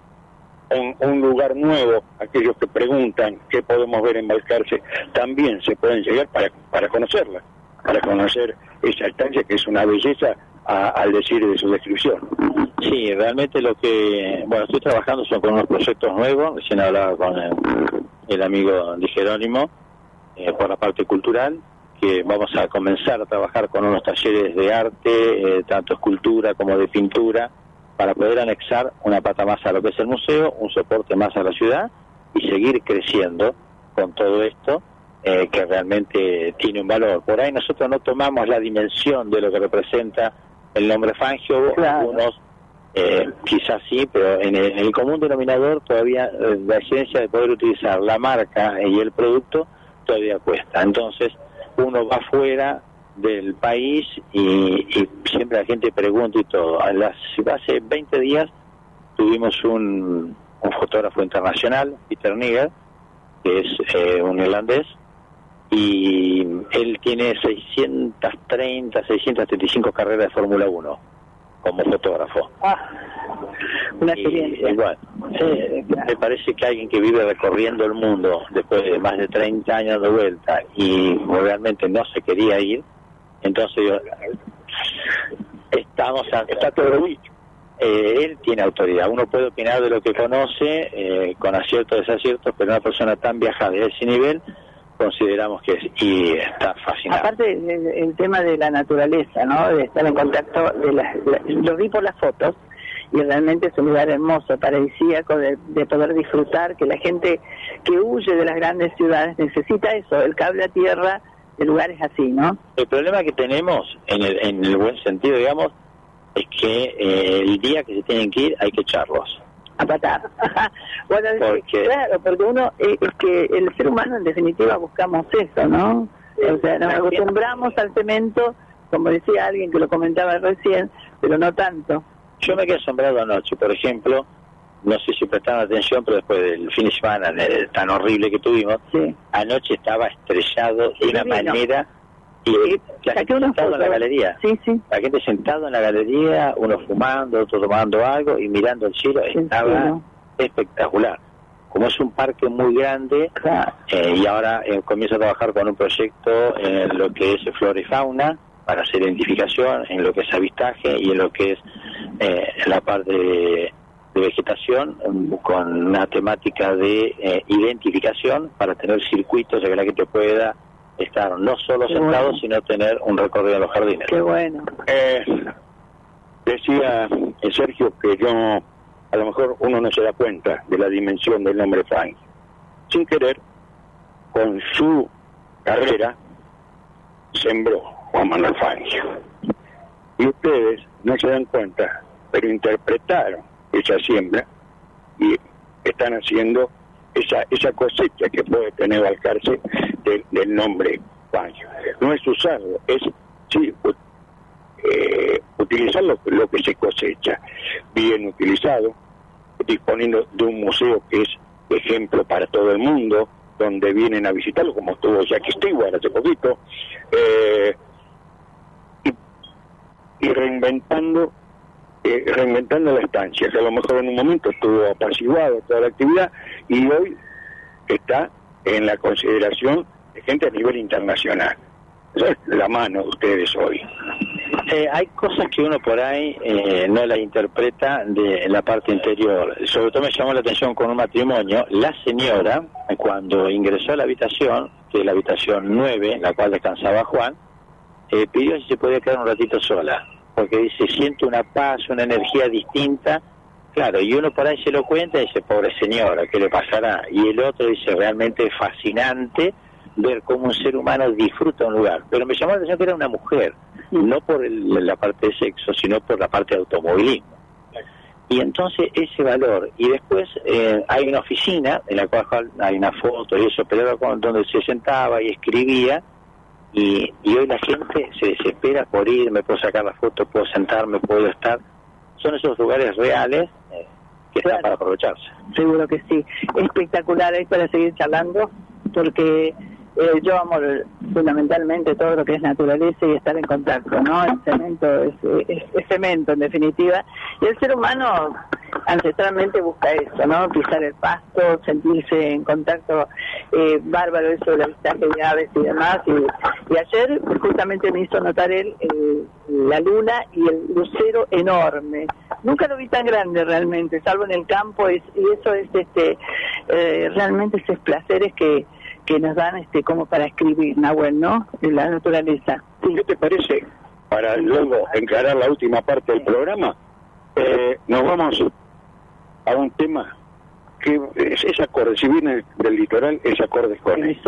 Un, un lugar nuevo, aquellos que preguntan qué podemos ver en Balcarce, también se pueden llegar para, para conocerla, para conocer esa estancia que es una belleza a- al decir de su descripción. Sí, realmente lo que, bueno, estoy trabajando son con unos proyectos nuevos, recién hablaba con el, amigo Di Jerónimo, eh, por la parte cultural, que vamos a comenzar a trabajar con unos talleres de arte, eh, tanto escultura como de pintura, para poder anexar una pata más a lo que es el museo, un soporte más a la ciudad y seguir creciendo con todo esto eh, que realmente tiene un valor. Por ahí nosotros no tomamos la dimensión de lo que representa el nombre Fangio, algunos eh, quizás sí, pero en el, en el común denominador todavía eh, la esencia de poder utilizar la marca y el producto todavía cuesta. Entonces uno va fuera del país y, y siempre la gente pregunta y todo. A las, hace 20 días tuvimos un, un fotógrafo internacional, Peter Nigger, que es eh, un irlandés, y él tiene 630, 635 carreras de Fórmula 1 como fotógrafo. una Y, y bueno, eh, me parece que alguien que vive recorriendo el mundo después de más de 30 años de vuelta y realmente no se quería ir, entonces yo, estamos a, está todo dicho. Eh, él tiene autoridad. Uno puede opinar de lo que conoce, eh, con aciertos o desaciertos, pero una persona tan viajada de ese nivel, consideramos que es, y está fascinado. Aparte el, el tema de la naturaleza, ¿no? De estar en contacto, de la- la- lo vi por las fotos y realmente es un lugar hermoso, paradisíaco, de, de poder disfrutar, que la gente que huye de las grandes ciudades necesita eso, el cable a tierra de lugares así, ¿no? El problema que tenemos, en el, en el buen sentido, digamos, es que eh, el día que se tienen que ir hay que echarlos. A patar. bueno, Porque- claro, porque uno, eh, es que el ser humano en definitiva buscamos eso, ¿no? O sea, nos acostumbramos al cemento, como decía alguien que lo comentaba recién, pero no tanto. Yo me quedé asombrado anoche, por ejemplo, no sé si prestaron atención, pero después del fin de semana eh, tan horrible que tuvimos, anoche estaba estrellado de una divino. manera y la gente sentado en la galería. La gente sentado en la galería, uno fumando, otro tomando algo y mirando el cielo, estaba espectacular. Como es un parque muy grande eh, y ahora eh, comienzo a trabajar con un proyecto en lo que es flora y fauna para hacer identificación, en lo que es avistaje y en lo que es eh, la parte de, de vegetación mm, con una temática de eh, identificación para tener circuitos de que la gente pueda estar no solo Qué sentado, bueno. sino tener un recorrido en los jardines. Qué bueno. Eh, decía Sergio que yo, a lo mejor uno no se da cuenta de la dimensión del nombre Frank. Sin querer, con su carrera, sembró Juan Manuel Fangio. Y ustedes no se dan cuenta, pero interpretaron esa siembra y están haciendo esa, esa cosecha que puede tener Balcarce del, nombre Fangio. No es usarlo, es sí, eh, utilizar lo, que se cosecha, bien utilizado, disponiendo de un museo que es ejemplo para todo el mundo, donde vienen a visitarlo, como estuvo Jackie Stewart hace poquito, eh, y, y reinventando eh, reinventando la estancia, que a lo mejor en un momento estuvo apaciguado toda la actividad y hoy está en la consideración de gente a nivel internacional. Esa es la mano de ustedes hoy. Eh, hay cosas que uno por ahí eh, no las interpreta de la parte interior. Sobre todo me llamó la atención con un matrimonio. La señora, cuando ingresó a la habitación, que es la habitación 9, en la cual descansaba Juan, eh, pidió si se podía quedar un ratito sola. Porque dice, siento una paz, una energía distinta. Claro, y uno por ahí se lo cuenta y dice, pobre señora, ¿qué le pasará? Y el otro dice, realmente fascinante ver cómo un ser humano disfruta un lugar. Pero me llamó la atención que era una mujer, no por el- la parte de sexo, sino por la parte de automovilismo. Y entonces ese valor. Y después eh, hay una oficina en la cual hay una foto y eso, pero era con- donde se sentaba y escribía. Y, y hoy la gente se desespera por ir, me puedo sacar la foto, puedo sentarme, puedo estar. Son esos lugares reales eh, que están para aprovecharse. Seguro que sí. Espectacular, es para seguir charlando, porque eh, yo amo fundamentalmente todo lo que es naturaleza y estar en contacto, ¿no? El cemento es cemento, en definitiva. Y el ser humano ancestralmente busca eso, ¿no? Pisar el pasto, sentirse en contacto eh, bárbaro, eso del avistaje de aves y demás. Y, y ayer justamente me hizo notar él eh, la luna y el lucero enorme. Nunca lo vi tan grande realmente, salvo en el campo, es- y eso es este eh, realmente esos placeres que, que nos dan este como para escribir, Nahuel, ¿no? De la naturaleza. ¿Qué te parece? Para luego encarar la última parte del programa, eh, nos vamos a un tema que es, es acorde, si viene del litoral, es acorde con él.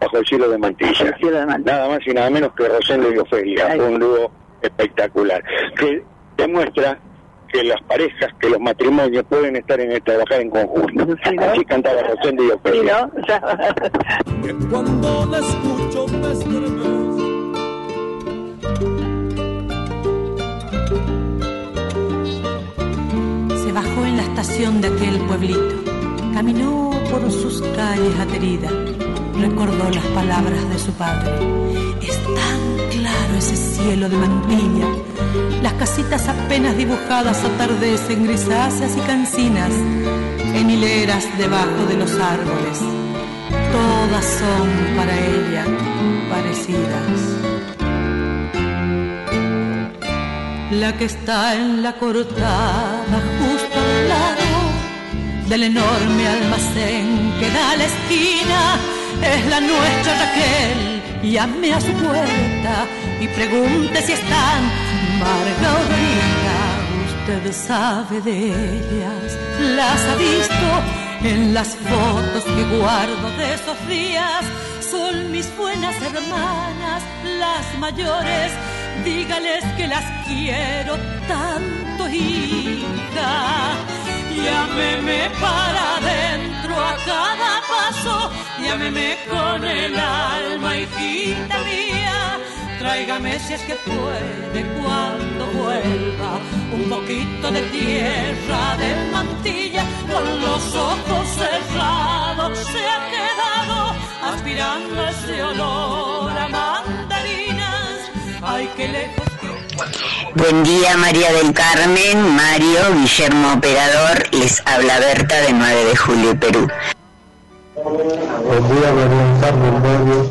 Bajo el cielo de Mantilla. Nada más y nada menos que Rosendo y Ofelia, un dúo espectacular, que demuestra que las parejas, que los matrimonios pueden estar en trabajar en conjunto. Así cantaba Rosendo y Ofelia. Cuando la escucho me estremezco. Se bajó en la estación de aquel pueblito, caminó por sus calles ateridas, recordó las palabras de su padre. Es tan claro ese cielo de mantilla, las casitas apenas dibujadas atardecen grisáceas y cancinas, en hileras debajo de los árboles. Todas son para ella parecidas. La que está en la cortada justo al lado del enorme almacén que da a la esquina es la nuestra Raquel. Llame a su puerta y pregunte si están Margarita. Usted sabe de ellas, las ha visto en las fotos que guardo de esos días. Son mis buenas hermanas, las mayores. Dígales que las quiero tanto, hija. Llámeme para adentro a cada paso, llámeme con el alma, hijita mía. Tráigame si es que puede cuando vuelva un poquito de tierra de mantilla con los ojos cerrados se ha quedado aspirando ese olor a mandarinas. Ay, qué lejos Buen día María del Carmen, Mario, Guillermo Operador, les habla Berta de 9 de Julio, Perú. Buen día María del Carmen, Mario,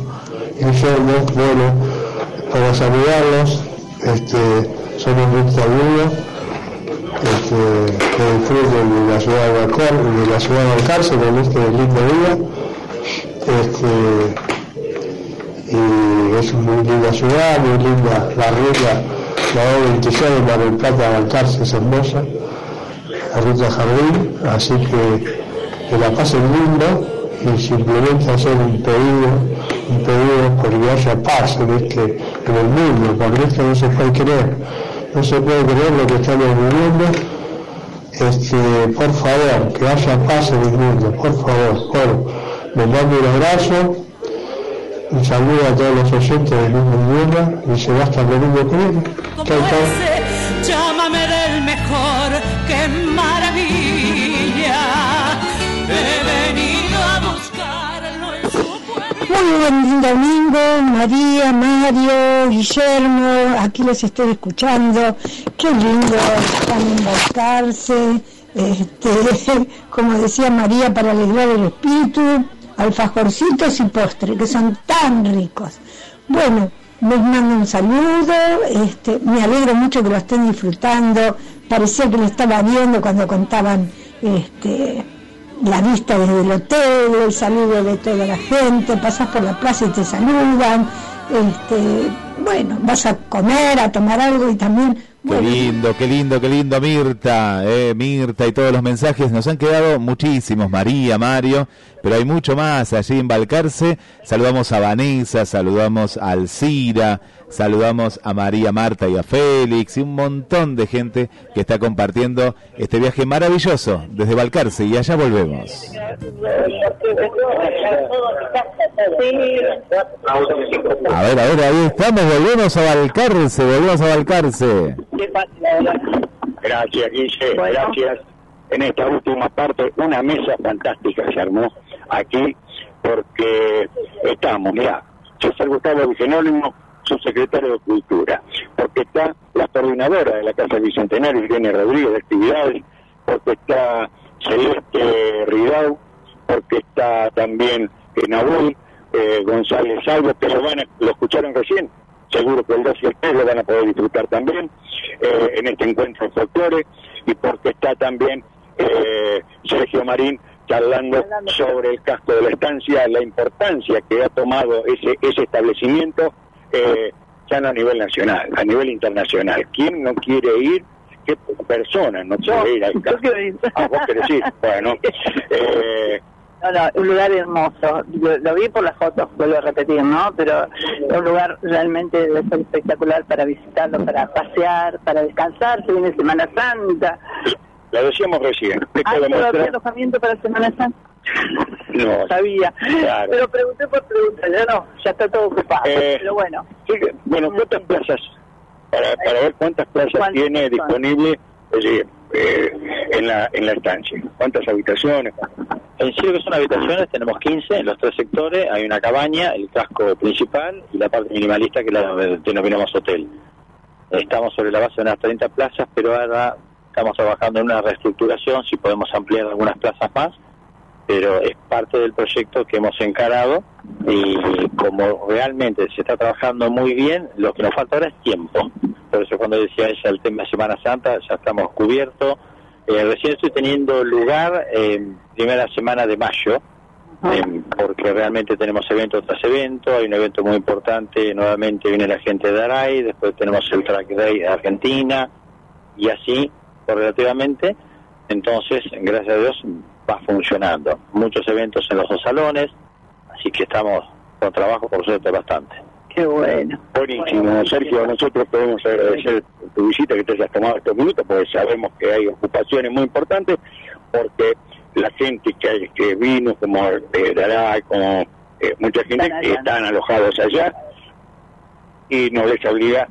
Guillermo, bueno, para saludarlos, este, son Enrique Agudo, este, que disfruten de la ciudad de Balcón, de la ciudad de Alcárcel en este lindo día. Este, y es muy linda ciudad, muy linda la ruta, la O26 de Mar del Plata a Balcarce hermosa, la ruta Jardín, así que que la pasen lindo y simplemente hacer un pedido, un pedido porque haya paz en este, en el mundo, porque esto no se puede creer, no se puede creer lo que estamos viviendo, este, por favor, que haya paz en el mundo, por favor, bueno, les mando un abrazo, un saludo a todos los oyentes del mismo idioma y se va hasta el domingo que viene. Chau, chau. Llámame del mejor, qué maravilla. He venido a buscarlo en su Muy buen domingo, María, Mario, Guillermo, aquí los estoy escuchando. Qué lindo están embarcarse, este, como decía María, para alegrar el espíritu, alfajorcitos y postre, que son tan ricos. Bueno, les mando un saludo, este, me alegro mucho que lo estén disfrutando, parecía que lo estaba viendo cuando contaban este, la vista desde el hotel, el saludo de toda la gente, pasas por la plaza y te saludan, este, bueno, vas a comer, a tomar algo y también, Qué lindo, qué lindo, qué lindo, Mirta, eh, Mirta y todos los mensajes. Nos han quedado muchísimos, María, Mario, pero hay mucho más allí en Balcarce. Saludamos a Vanessa, saludamos a Alcira, saludamos a María Marta y a Félix y un montón de gente que está compartiendo este viaje maravilloso desde Balcarce y allá volvemos. A ver, a ver, ahí estamos, volvemos a Balcarce, volvemos a Balcarce. Gracias, Guille, gracias. En esta última parte, una mesa fantástica se armó aquí, porque estamos, mira, yo soy Gustavo Vigenónimo, subsecretario de Cultura, porque está la coordinadora de la Casa Bicentenario, Irene Rodríguez, de actividades, porque está Celeste Ridau, porque está también Nahuel eh, González Salvo, que lo, van a- lo escucharon recién, seguro que el 2 y el 3 lo van a poder disfrutar también eh, en este encuentro de folclore, y porque está también eh, Sergio Marín charlando. sobre el casco de la estancia, la importancia que ha tomado ese, ese establecimiento, eh, ya no a nivel nacional, a nivel internacional. ¿Quién no quiere ir? ¿Qué persona no quiere ir al casco? Ah, vos querés ir. Bueno, eh, No, no, un lugar hermoso. Yo lo vi por las fotos, vuelvo a repetir, ¿no? Pero es un lugar realmente espectacular para visitarlo, para pasear, para descansar. Se viene Semana Santa. lo decíamos recién. Esto ¿Hay alojamiento para Semana Santa? No, Sabía. Claro. Pero pregunté por preguntar, ya no, ya está todo ocupado. Eh, Pero bueno. Sí, bueno, ¿cuántas plazas? Para, para ver cuántas plazas ¿Cuántas tiene son? disponible es decir, eh, en, la, en la estancia. ¿Cuántas habitaciones? En sí lo que son habitaciones tenemos 15 en los tres sectores, hay una cabaña, el casco principal y la parte minimalista que la denominamos hotel. Estamos sobre la base de unas 30 plazas, pero ahora estamos trabajando en una reestructuración, si podemos ampliar algunas plazas más, pero es parte del proyecto que hemos encarado y como realmente se está trabajando muy bien, lo que nos falta ahora es tiempo. Por eso cuando decía ella el tema de Semana Santa, ya estamos cubiertos. Eh, recién estoy teniendo lugar en primera semana de mayo, eh, porque realmente tenemos evento tras evento, hay un evento muy importante, nuevamente viene la gente de Aray, después tenemos el Track Day de Argentina, y así, correlativamente, entonces, gracias a Dios, va funcionando. Muchos eventos en los dos salones, así que estamos con trabajo por suerte bastante. Qué bueno. Buenísimo, Sergio. Nosotros podemos agradecer tu visita, que te hayas tomado estos minutos, porque sabemos que hay ocupaciones muy importantes, porque la gente que, que vino, como eh, Dalai, como eh, mucha gente que están alojados allá, y no les obliga,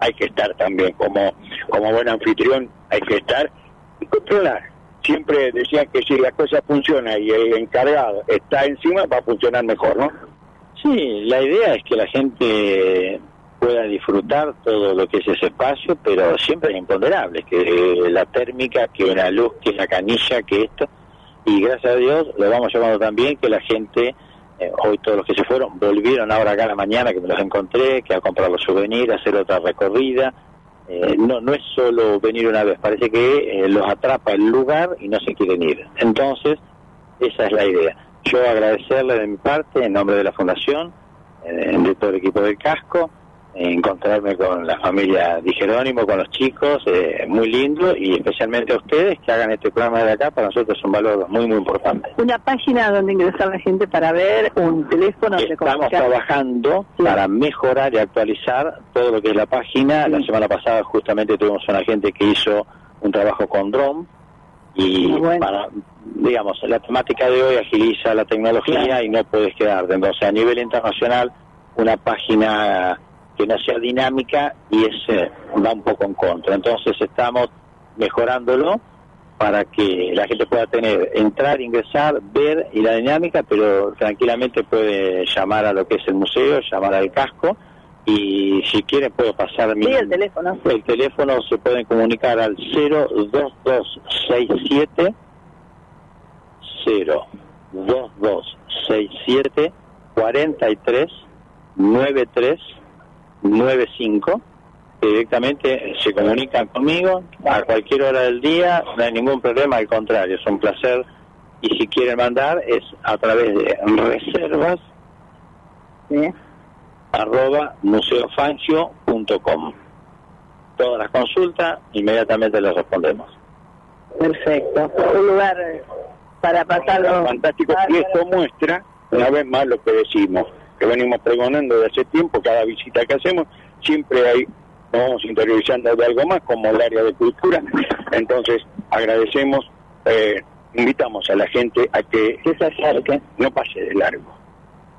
hay que estar también, como, como buen anfitrión, hay que estar controlar. Siempre decían que si la cosa funciona y el encargado está encima, va a funcionar mejor, ¿no? Sí, la idea es que la gente pueda disfrutar todo lo que es ese espacio, pero siempre es imponderable, que la térmica, que la luz, que la canilla, que esto, y gracias a Dios lo vamos llevando también, que la gente, eh, hoy todos los que se fueron, volvieron ahora acá a la mañana, que me los encontré, que a comprar los souvenirs, hacer otra recorrida, eh, no, no es solo venir una vez, parece que eh, los atrapa el lugar y no se quieren ir. Entonces, esa es la idea. Yo agradecerle de mi parte, en nombre de la Fundación, eh, de todo el equipo del casco, encontrarme con la familia Di Jerónimo, con los chicos, eh, muy lindo, y especialmente a ustedes que hagan este programa de acá, para nosotros es un valor muy, muy importante. Una página donde ingresar la gente para ver, un teléfono Estamos trabajando para mejorar y actualizar todo lo que es la página. La semana pasada justamente tuvimos una gente que hizo un trabajo con drone y para, digamos, la temática de hoy agiliza la tecnología y no puedes quedarte. Entonces, a nivel internacional, una página que no sea dinámica y ese va un poco en contra. Entonces, estamos mejorándolo para que la gente pueda tener, entrar, ingresar, ver y la dinámica, pero tranquilamente puede llamar a lo que es el museo, llamar al casco y si quiere puede pasar mi Sí, el teléfono. el teléfono se pueden comunicar al 02267 02267 43 93 95 directamente se comunican conmigo a cualquier hora del día, no hay ningún problema, al contrario, es un placer y si quieren mandar es a través de reservas arroba museofancio.com todas las consultas inmediatamente les respondemos Perfecto. Un lugar eh, para pasarlo. Fantástico. Y esto muestra, una vez más, lo que decimos, que venimos pregonando de hace tiempo, cada visita que hacemos, siempre hay, nos vamos interiorizando de algo más, como el área de cultura. Entonces, agradecemos, eh, invitamos a la gente a que, se acerque, no pase de largo.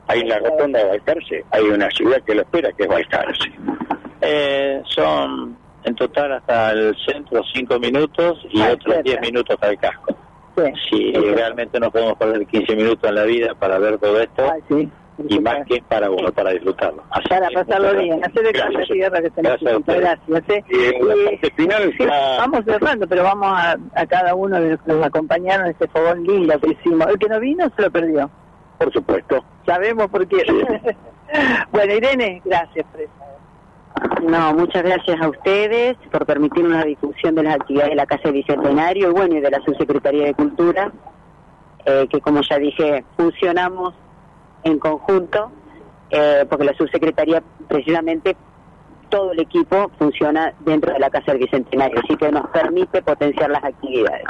Ahí en la rotonda de Balcarce hay una ciudad que lo espera, que es Balcarce. Eh, son en total hasta el centro cinco minutos y otros 10 minutos para el casco. Si realmente no podemos perder 15 minutos en la vida para ver todo esto, y más que para uno, para disfrutarlo. Así Para pasarlo bien, hacer de gracias. la tierra que tenemos. Gracias gracias. ¿eh? Y en la Y- parte final sí, está- vamos cerrando, pero vamos a, a cada uno de los que nos acompañaron en este fogón lindo que hicimos. El que no vino se lo perdió. Por supuesto. Sabemos por qué. bueno, Irene, gracias por eso. No, muchas gracias a ustedes por permitir una difusión de las actividades de la Casa Bicentenario y bueno, y de la Subsecretaría de Cultura, eh, que como ya dije, funcionamos en conjunto, eh, porque la Subsecretaría, precisamente, todo el equipo funciona dentro de la Casa del Bicentenario, así que nos permite potenciar las actividades.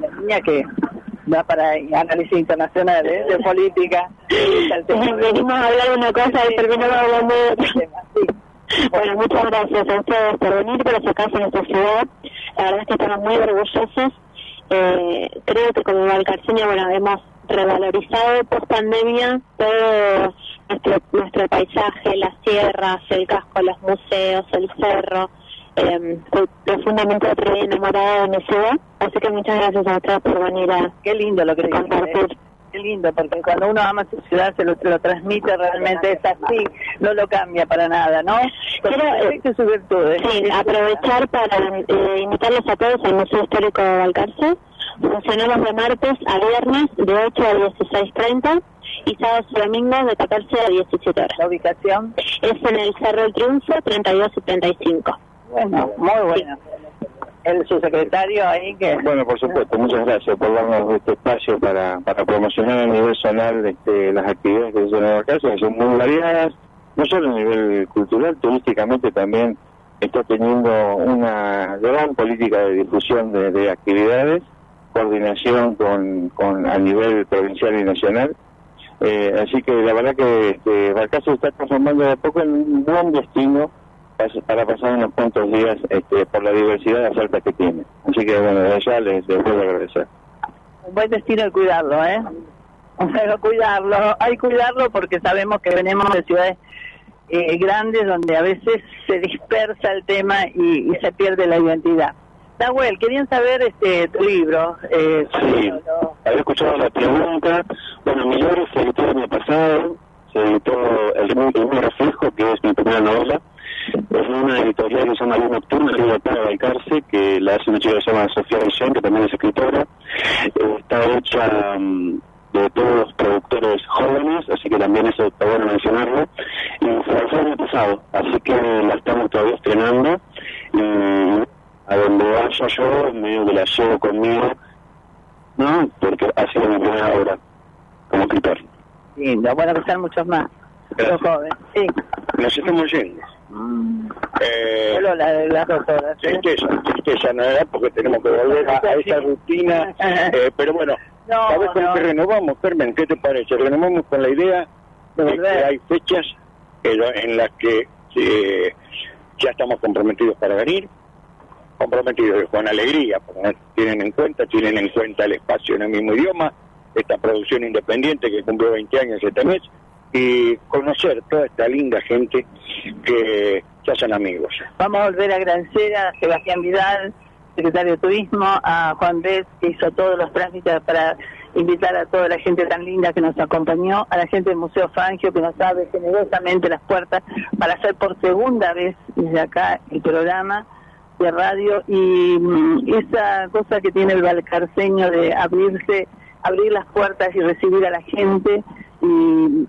La niña que va para análisis internacional ¿eh? de política. Venimos a hablar de una cosa y terminamos hablando de otra. Bueno, muchas gracias a ustedes por venir, por acercarse a nuestra ciudad. La verdad es que estamos muy orgullosos. Eh, creo que como Valcarceña, bueno, hemos revalorizado post pandemia todo nuestro, nuestro paisaje, las sierras, el casco, los museos, el cerro. Eh, estoy profundamente otra vez enamorada de mi ciudad, así que muchas gracias a ustedes por venir a Qué lindo lo que ¿eh? Qué lindo, porque cuando uno ama su ciudad se lo, se lo transmite realmente, es así, no lo cambia para nada, ¿no? Sus virtudes. Sí, aprovechar para eh, invitarlos a todos al Museo Histórico de Balcarce. Funcionamos de martes a viernes de 8 a 16.30 y sábados y domingos de 14 a 17 horas. ¿La ubicación? Es en el Cerro del Triunfo, 32 y 35. Bueno, muy bueno. El subsecretario ahí que... Bueno, por supuesto, muchas gracias por darnos este espacio para, para promocionar a nivel zonal este, las actividades que se hacen en la casa, que son muy variadas, no solo a nivel cultural, turísticamente también está teniendo una gran política de difusión de, de actividades coordinación con, con a nivel provincial y nacional. Eh, así que la verdad que, que Balcarce se está transformando de a poco en un buen destino para pasar unos cuantos días este, por la diversidad de ofertas que tiene. Así que bueno, desde ya les, les vuelvo a agradecer. Un buen destino el cuidarlo, ¿eh? Pero cuidarlo, hay cuidarlo porque sabemos que venimos de ciudades eh, grandes donde a veces se dispersa el tema y, y se pierde la identidad. Nahuel, querían saber este tu libro. Eh, Sí, había escuchado la pregunta. Bueno, mi libro se editó el año pasado, se editó El primer reflejo, que es mi primera novela. Es una editorial que se llama Luz Nocturna, que es para Balcarce, que la hace una chica que se llama Sofía Villén, que también es escritora. Está hecha mm, de todos los productores jóvenes, así que también eso está bueno mencionarlo. Y fue el año pasado, así que la estamos todavía estrenando. Y a donde vaya yo, medio que la llevo conmigo, ¿no? Porque ha sido mi primera obra como escritor. Lindo, bueno, que sean muchos más. Los jóvenes, sí. Nos estamos yendo. Eh, Solo la de las dos horas. ¿sí? tristeza, tristeza, no era porque tenemos que volver a, a esa rutina. eh, pero bueno, No, ¿sabes con no. qué renovamos, Carmen? ¿Qué te parece? Renovamos con la idea de que hay fechas en, lo- en las que eh, ya estamos comprometidos para venir, comprometidos con alegría, porque tienen en cuenta, tienen en cuenta el espacio en el mismo idioma, esta producción independiente que cumplió 20 años este mes, y conocer toda esta linda gente que se hacen amigos. Vamos a volver a agradecer a Sebastián Vidal, secretario de Turismo, a Juan Vez, que hizo todos los trámites para invitar a toda la gente tan linda que nos acompañó, a la gente del Museo Fangio, que nos abre generosamente las puertas para hacer por segunda vez desde acá el programa de radio y mm, esa cosa que tiene el balcarceño de abrirse, abrir las puertas y recibir a la gente y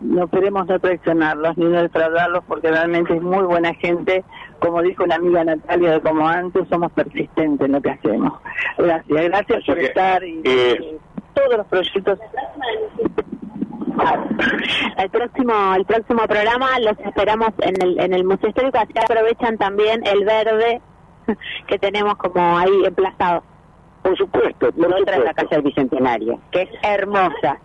no queremos no traicionarlos ni no defraudarlos porque realmente es muy buena gente, como dijo una amiga Natalia de como antes, somos persistentes en lo que hacemos. Gracias, gracias por estar y Eh, todos los proyectos. El próximo, el próximo programa los esperamos en el, en el Museo Histórico, así aprovechan también el verde que tenemos como ahí emplazado. Por supuesto, por otra es la. Casa del Bicentenario, que es hermosa.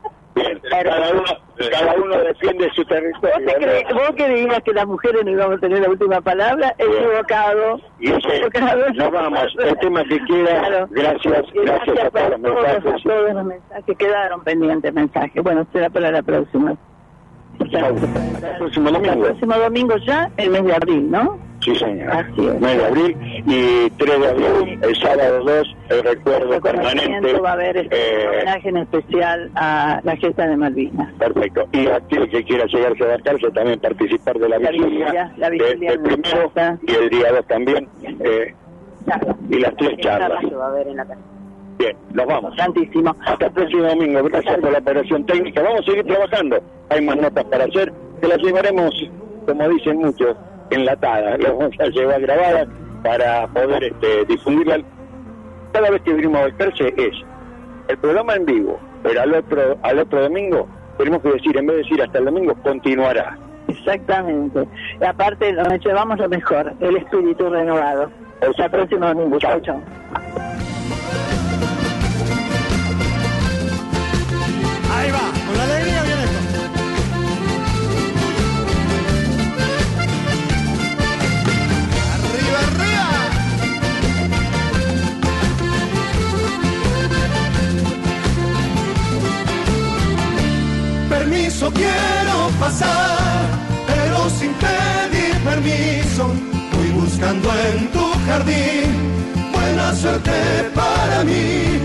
Cada uno, cada uno defiende su territorio. ¿Vos, te cre- ¿no? vos creías que las mujeres no íbamos a tener la última palabra? Equivocado. Y eso, Equivocado. nos vamos. El tema que quiera, Claro. gracias, Y gracias a todos los mensajes. todos los mensajes. Quedaron pendientes mensajes. Bueno, será para la próxima. Hasta el próximo El domingo. próximo domingo ya, el mes de abril, ¿no? Sí, señor. Así es. 9 de abril y 3 de abril, el sábado 2, el recuerdo permanente. Va a haber este Eh, homenaje en especial a la gesta de Malvinas. Perfecto. Y aquel que quiera llegarse a adaptarse también participar de la, La vigilia, vigilia, la de- vigilia el primero casa. y el día 2 también. eh, y las tres charlas. que va a haber en la casa. Bien, nos vamos. Santísimo. Hasta el próximo domingo. Gracias por la operación técnica. Vamos a seguir trabajando. Hay más notas para hacer. Que las llevaremos, como dicen muchos, enlatadas. Las vamos a llevar grabadas para poder este, difundirlas. Cada vez que venimos a Balcarce es el programa en vivo, pero al otro, al otro domingo tenemos que decir, en vez de decir hasta el domingo, continuará. Exactamente. Y aparte, nos llevamos lo mejor, el espíritu renovado. Hasta el próximo domingo. Chao, chao. Permiso quiero pasar, pero sin pedir permiso. Voy buscando en tu jardín buena suerte para mí.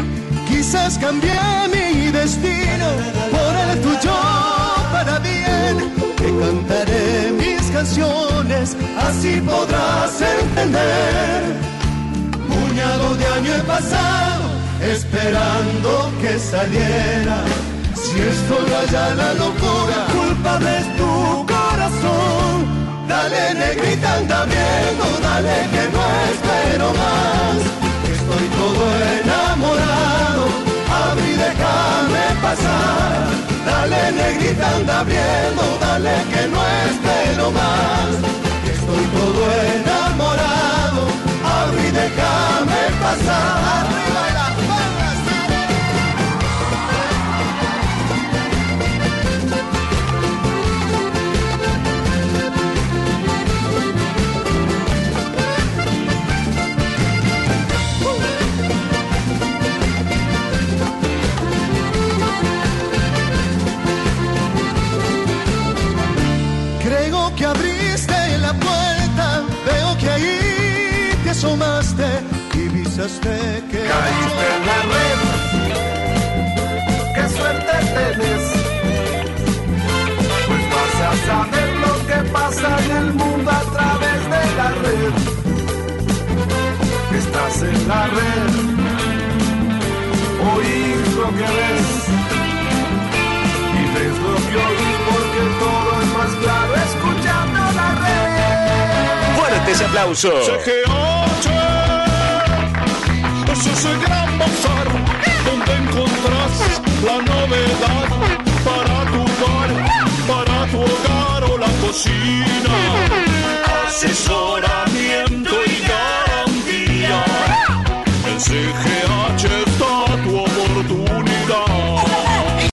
Quizás cambié mi destino por el tuyo para bien. Te cantaré mis canciones, así podrás entender. Puñado de año he pasado esperando que saliera. Si estoy allá la locura, culpable es tu corazón. Dale negrita, anda viendo, dale que no espero más. Estoy todo enamorado, abre y déjame pasar. Dale negrita, anda viendo, dale que no espero más. Estoy todo enamorado, abre y déjame pasar. Que Caíste en la red. Qué suerte tenés. Pues vas a saber lo que pasa en el mundo a través de la red. Estás en la red. Oís lo que ves. Y ves lo que oís porque todo es más claro escuchando la red. Fuertes aplausos. CG8 es ese gran bazar donde encontrás la novedad para tu bar, para tu hogar o la cocina. Asesoramiento y garantía en CGH.